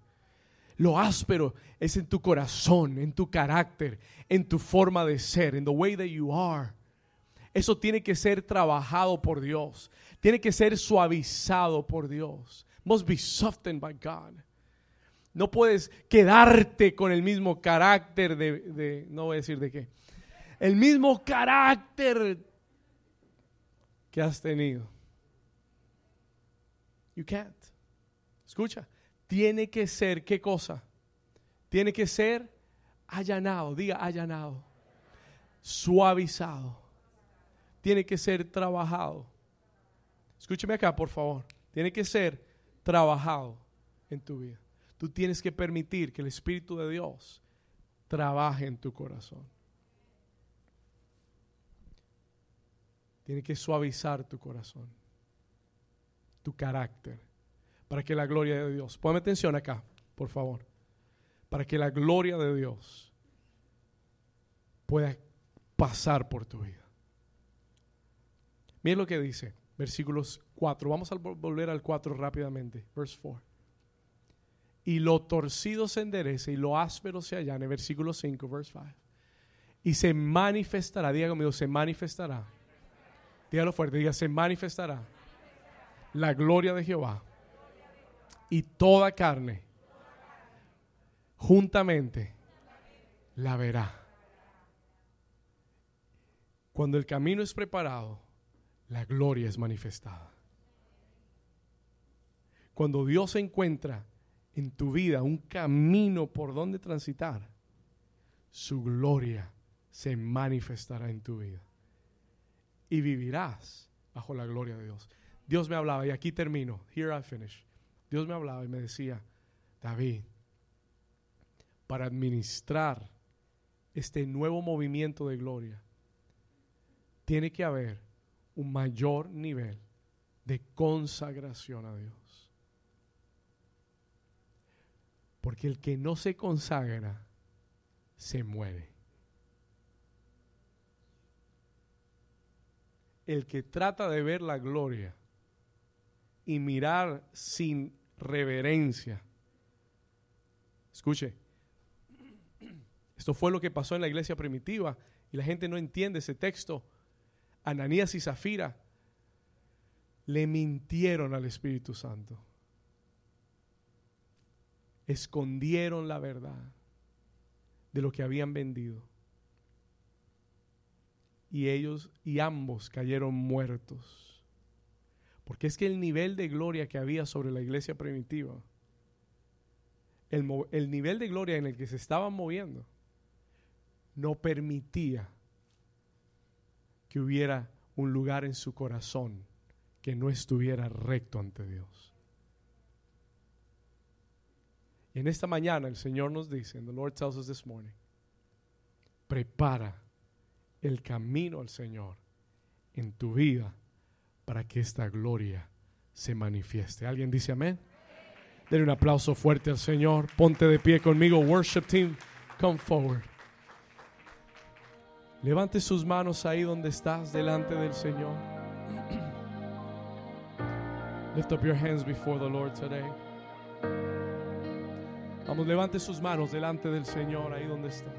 Lo áspero es en tu corazón, en tu carácter, en tu forma de ser, en the way that you are. Eso tiene que ser trabajado por Dios. Tiene que ser suavizado por Dios. Must be softened by God. No puedes quedarte con el mismo carácter de, de, no voy a decir de qué, el mismo carácter que has tenido. You can't. Escucha, tiene que ser, ¿qué cosa? Tiene que ser allanado, diga allanado, suavizado. Tiene que ser trabajado. Escúcheme acá, por favor. Tiene que ser trabajado en tu vida. Tú tienes que permitir que el Espíritu de Dios trabaje en tu corazón. Tiene que suavizar tu corazón, tu carácter para que la gloria de Dios, ponme atención acá, por favor, para que la gloria de Dios pueda pasar por tu vida. Mira lo que dice, versículos 4. Vamos a volver al 4 rápidamente. Verse 4. Y lo torcido se enderece y lo áspero se allane. Versículo 5, verse 5. Y se manifestará, diga conmigo, se manifestará. Dígalo fuerte, diga, se manifestará la gloria de Jehová y toda carne juntamente la verá. Cuando el camino es preparado, la gloria es manifestada. Cuando Dios encuentra en tu vida un camino por donde transitar, su gloria se manifestará en tu vida. Y vivirás bajo la gloria de Dios. Dios me hablaba y aquí termino. Here I finish. Dios me hablaba y me decía, David, para administrar este nuevo movimiento de gloria, tiene que haber un mayor nivel de consagración a Dios. Porque el que no se consagra, se muere. El que trata de ver la gloria y mirar sin reverencia. Escuche, esto fue lo que pasó en la iglesia primitiva y la gente no entiende ese texto. Ananías y Zafira le mintieron al Espíritu Santo. Escondieron la verdad de lo que habían vendido. Y ellos y ambos cayeron muertos. Porque es que el nivel de gloria que había sobre la iglesia primitiva, el, nivel de gloria en el que se estaban moviendo, no permitía que hubiera un lugar en su corazón que no estuviera recto ante Dios. Y en esta mañana el Señor nos dice, and the Lord tells us this morning, prepara el camino al Señor en tu vida para que esta gloria se manifieste. ¿Alguien dice amén? Denle un aplauso fuerte al Señor. Ponte de pie conmigo. Worship team, come forward. Levante sus manos ahí donde estás, delante del Señor. Lift up your hands before the Lord today. Vamos, levante sus manos delante del Señor ahí donde estás.